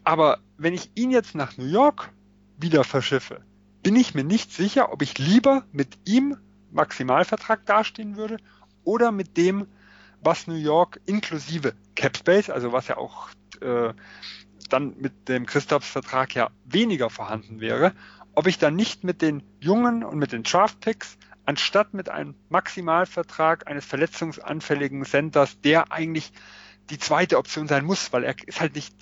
Aber wenn ich ihn jetzt nach New York wieder verschiffe, bin ich mir nicht sicher, ob ich lieber mit ihm Maximalvertrag dastehen würde oder mit dem, was New York inklusive Cap Space, also was ja auch äh, dann mit dem Christophs Vertrag ja weniger vorhanden wäre, ob ich dann nicht mit den Jungen und mit den Draft Picks anstatt mit einem Maximalvertrag eines verletzungsanfälligen Centers, der eigentlich die zweite Option sein muss, weil er ist halt nicht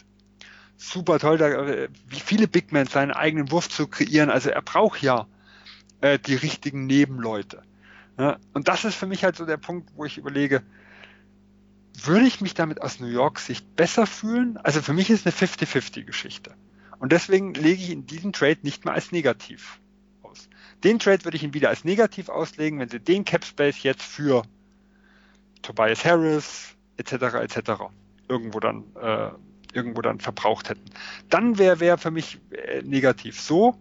super toll, da, wie viele Big Men seinen eigenen Wurf zu kreieren. Also er braucht ja äh, die richtigen Nebenleute. Ja? Und das ist für mich halt so der Punkt, wo ich überlege, würde ich mich damit aus New York Sicht besser fühlen? Also für mich ist eine 50-50 Geschichte. Und deswegen lege ich in diesen Trade nicht mehr als negativ aus. Den Trade würde ich ihn wieder als negativ auslegen, wenn sie den Cap Space jetzt für Tobias Harris etc. etc. irgendwo dann äh, irgendwo dann verbraucht hätten. Dann wäre wär für mich äh, negativ. So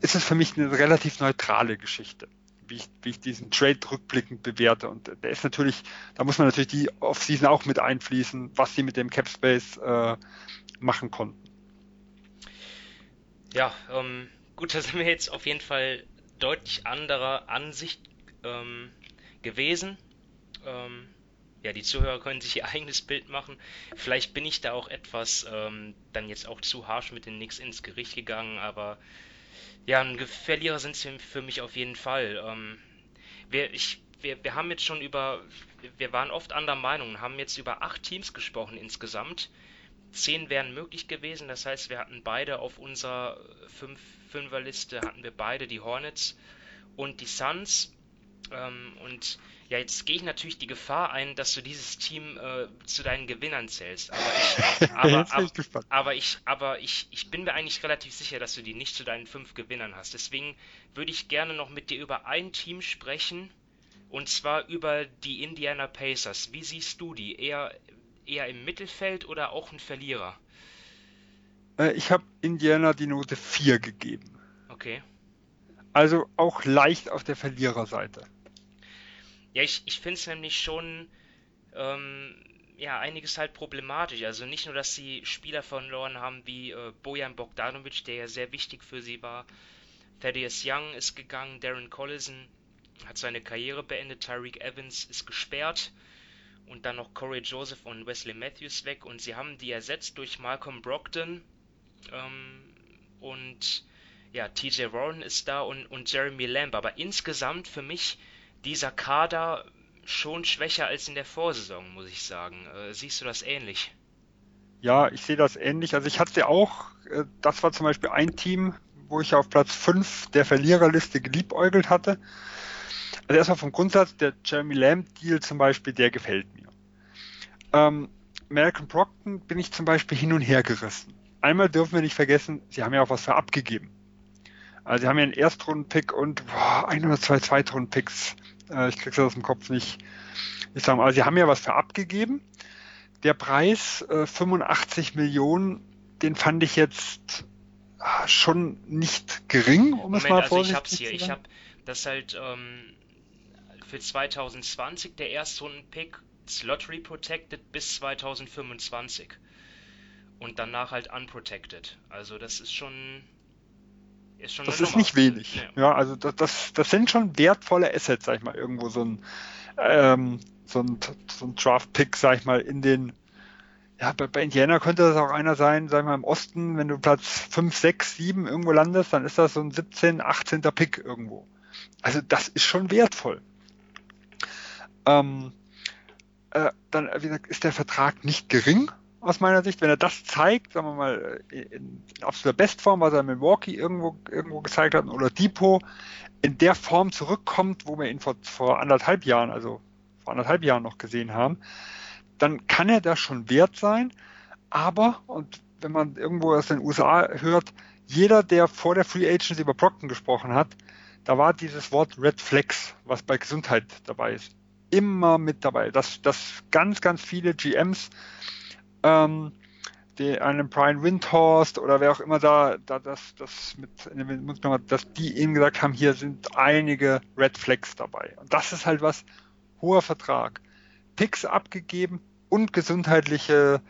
ist es für mich eine relativ neutrale Geschichte wie ich, wie ich diesen Trade rückblickend bewerte. Und der ist natürlich, da muss man natürlich die Offseason auch mit einfließen, was sie mit dem Cap Space äh, machen konnten. Ja, ähm, gut, da sind wir jetzt auf jeden Fall deutlich anderer Ansicht ähm, gewesen. Ähm, ja, die Zuhörer können sich ihr eigenes Bild machen. Vielleicht bin ich da auch etwas ähm, dann jetzt auch zu harsch mit den Knicks ins Gericht gegangen, aber ja, ein Verlierer sind sie für mich auf jeden Fall. Ähm, wir, ich, wir, wir haben jetzt schon über, wir waren oft anderer Meinung, haben jetzt über acht Teams gesprochen insgesamt. Zehn wären möglich gewesen, das heißt, wir hatten beide auf unserer fünf, Fünferliste, hatten wir beide die Hornets und die Suns. Ähm, und ja, jetzt gehe ich natürlich die Gefahr ein, dass du dieses Team äh, zu deinen Gewinnern zählst. Aber ich, aber, aber, aber, ich, aber ich, ich bin mir eigentlich relativ sicher, dass du die nicht zu deinen fünf Gewinnern hast. Deswegen würde ich gerne noch mit dir über ein Team sprechen. Und zwar über die Indiana Pacers. Wie siehst du die? Eher, eher im Mittelfeld oder auch ein Verlierer? Äh, ich habe Indiana die Note 4 gegeben. Okay. Also auch leicht auf der Verliererseite. Ja, ich, ich finde es nämlich schon ähm, ja, einiges halt problematisch. Also nicht nur, dass sie Spieler verloren haben wie äh, Bojan Bogdanovic, der ja sehr wichtig für sie war. Thaddeus Young ist gegangen, Darren Collison hat seine Karriere beendet, Tyreek Evans ist gesperrt und dann noch Corey Joseph und Wesley Matthews weg und sie haben die ersetzt durch Malcolm Brogdon ähm, und ja, TJ Warren ist da und, und Jeremy Lamb. Aber insgesamt für mich dieser Kader schon schwächer als in der Vorsaison, muss ich sagen. Äh, siehst du das ähnlich? Ja, ich sehe das ähnlich. Also ich hatte auch, äh, das war zum Beispiel ein Team, wo ich auf Platz 5 der Verliererliste geliebäugelt hatte. Also erstmal vom Grundsatz, der Jeremy Lamb Deal zum Beispiel, der gefällt mir. Ähm, American Brockton bin ich zum Beispiel hin und her gerissen. Einmal dürfen wir nicht vergessen, sie haben ja auch was für abgegeben. Also sie haben ja einen Erstrunden-Pick und boah, ein oder zwei Zweitrunden-Picks. Äh, ich krieg's aus dem Kopf nicht. Ich sag mal, also sie haben ja was für abgegeben. Der Preis äh, 85 Millionen, den fand ich jetzt ah, schon nicht gering, um Moment, es mal also ich hab's hier. Ich hab das halt ähm, für 2020 der Erstrunden-Pick Lottery Protected bis 2025 und danach halt unprotected. Also das ist schon ist schon das ist Nummer. nicht wenig. Ja, ja also das, das, das, sind schon wertvolle Assets, sag ich mal, irgendwo so ein, ähm, so ein, so ein Draft-Pick, sag ich mal, in den ja, bei, bei Indiana könnte das auch einer sein, sag ich mal, im Osten, wenn du Platz 5, 6, 7 irgendwo landest, dann ist das so ein 17, 18. Pick irgendwo. Also das ist schon wertvoll. Ähm, äh, dann, wie gesagt, ist der Vertrag nicht gering, aus meiner Sicht, wenn er das zeigt, sagen wir mal, in, in absoluter Bestform, was er in Milwaukee irgendwo, irgendwo gezeigt hat, oder Depot, in der Form zurückkommt, wo wir ihn vor, vor anderthalb Jahren, also vor anderthalb Jahren noch gesehen haben, dann kann er das schon wert sein. Aber, und wenn man irgendwo aus den USA hört, jeder, der vor der Free Agency über Brockton gesprochen hat, da war dieses Wort Red Flex, was bei Gesundheit dabei ist, immer mit dabei. Dass, dass ganz, ganz viele GMs ähm, die, einem Brian Windhorst oder wer auch immer da, da das, das mit, dass die ihm gesagt haben, hier sind einige Red Flags dabei. Und das ist halt was, hoher Vertrag. Picks abgegeben und gesundheitliche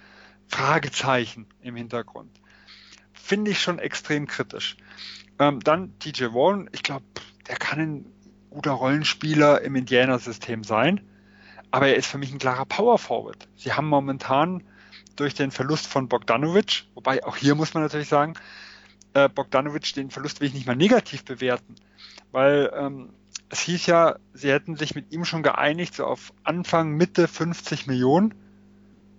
Fragezeichen im Hintergrund. Finde ich schon extrem kritisch. Ähm, dann TJ Warren, ich glaube, der kann ein guter Rollenspieler im Indiana-System sein, aber er ist für mich ein klarer Power Forward. Sie haben momentan durch den Verlust von Bogdanovic, wobei auch hier muss man natürlich sagen, äh, Bogdanovic, den Verlust will ich nicht mal negativ bewerten, weil ähm, es hieß ja, sie hätten sich mit ihm schon geeinigt, so auf Anfang, Mitte 50 Millionen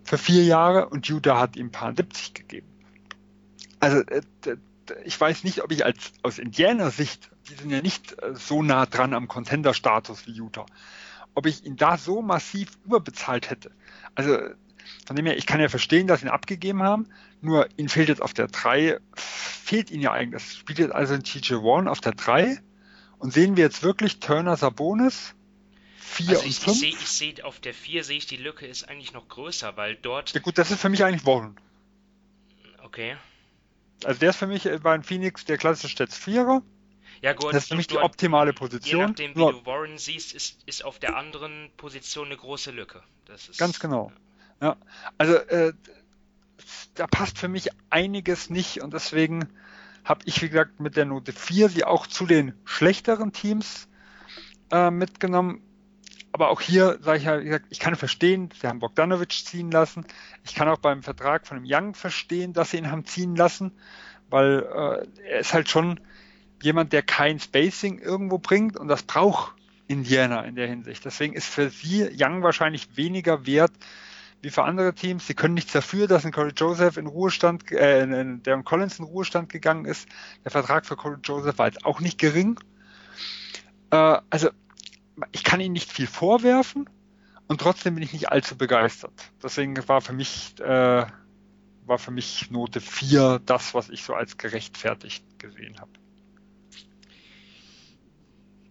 für vier Jahre und Utah hat ihm ein paar 70 gegeben. Also äh, ich weiß nicht, ob ich als aus Indianer-Sicht, die sind ja nicht äh, so nah dran am Contender-Status wie Utah, ob ich ihn da so massiv überbezahlt hätte. Also von dem her, ich kann ja verstehen, dass sie ihn abgegeben haben, nur ihn fehlt jetzt auf der 3, fehlt ihn ja eigentlich. Das spielt jetzt also ein TJ Warren auf der 3 und sehen wir jetzt wirklich Turner Sabonis 4 also ich, und 5? Ich sehe ich seh, auf der 4 sehe ich, die Lücke ist eigentlich noch größer, weil dort... Ja gut, das ist für mich eigentlich Warren. Okay. Also der ist für mich bei den Phoenix der klassische Stats 4er. Ja gut, das ist für mich die optimale Position. Je nachdem, wie du Warren siehst, ist, ist auf der anderen Position eine große Lücke. Ist, ganz genau. Ja, also äh, da passt für mich einiges nicht und deswegen habe ich, wie gesagt, mit der Note 4 sie auch zu den schlechteren Teams äh, mitgenommen. Aber auch hier sage ich ja, wie gesagt, ich kann verstehen, sie haben Bogdanovic ziehen lassen. Ich kann auch beim Vertrag von dem Young verstehen, dass sie ihn haben ziehen lassen, weil äh, er ist halt schon jemand, der kein Spacing irgendwo bringt und das braucht Indiana in der Hinsicht. Deswegen ist für sie Young wahrscheinlich weniger wert wie für andere Teams. Sie können nichts dafür, dass ein Corey Joseph in Ruhestand, äh, Darren Collins in Ruhestand gegangen ist. Der Vertrag für Corey Joseph war jetzt auch nicht gering. Äh, also ich kann ihnen nicht viel vorwerfen und trotzdem bin ich nicht allzu begeistert. Deswegen war für mich äh, war für mich Note 4 das, was ich so als gerechtfertigt gesehen habe.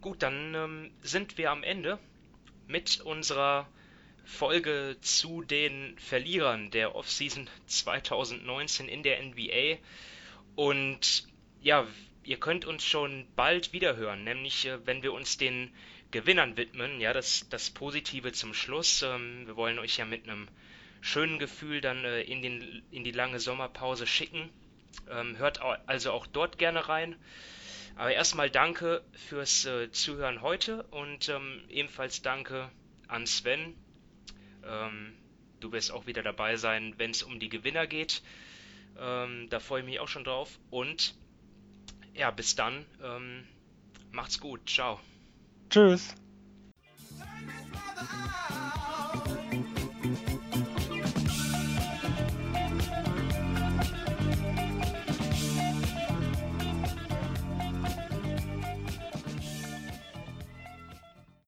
Gut, dann ähm, sind wir am Ende mit unserer Folge zu den Verlierern der Offseason 2019 in der NBA. Und ja, ihr könnt uns schon bald wieder hören, nämlich äh, wenn wir uns den Gewinnern widmen. Ja, das, das Positive zum Schluss. Ähm, wir wollen euch ja mit einem schönen Gefühl dann äh, in, den, in die lange Sommerpause schicken. Ähm, hört also auch dort gerne rein. Aber erstmal danke fürs äh, Zuhören heute und ähm, ebenfalls danke an Sven. Ähm, du wirst auch wieder dabei sein, wenn es um die Gewinner geht. Ähm, da freue ich mich auch schon drauf. Und ja, bis dann. Ähm, macht's gut. Ciao. Tschüss.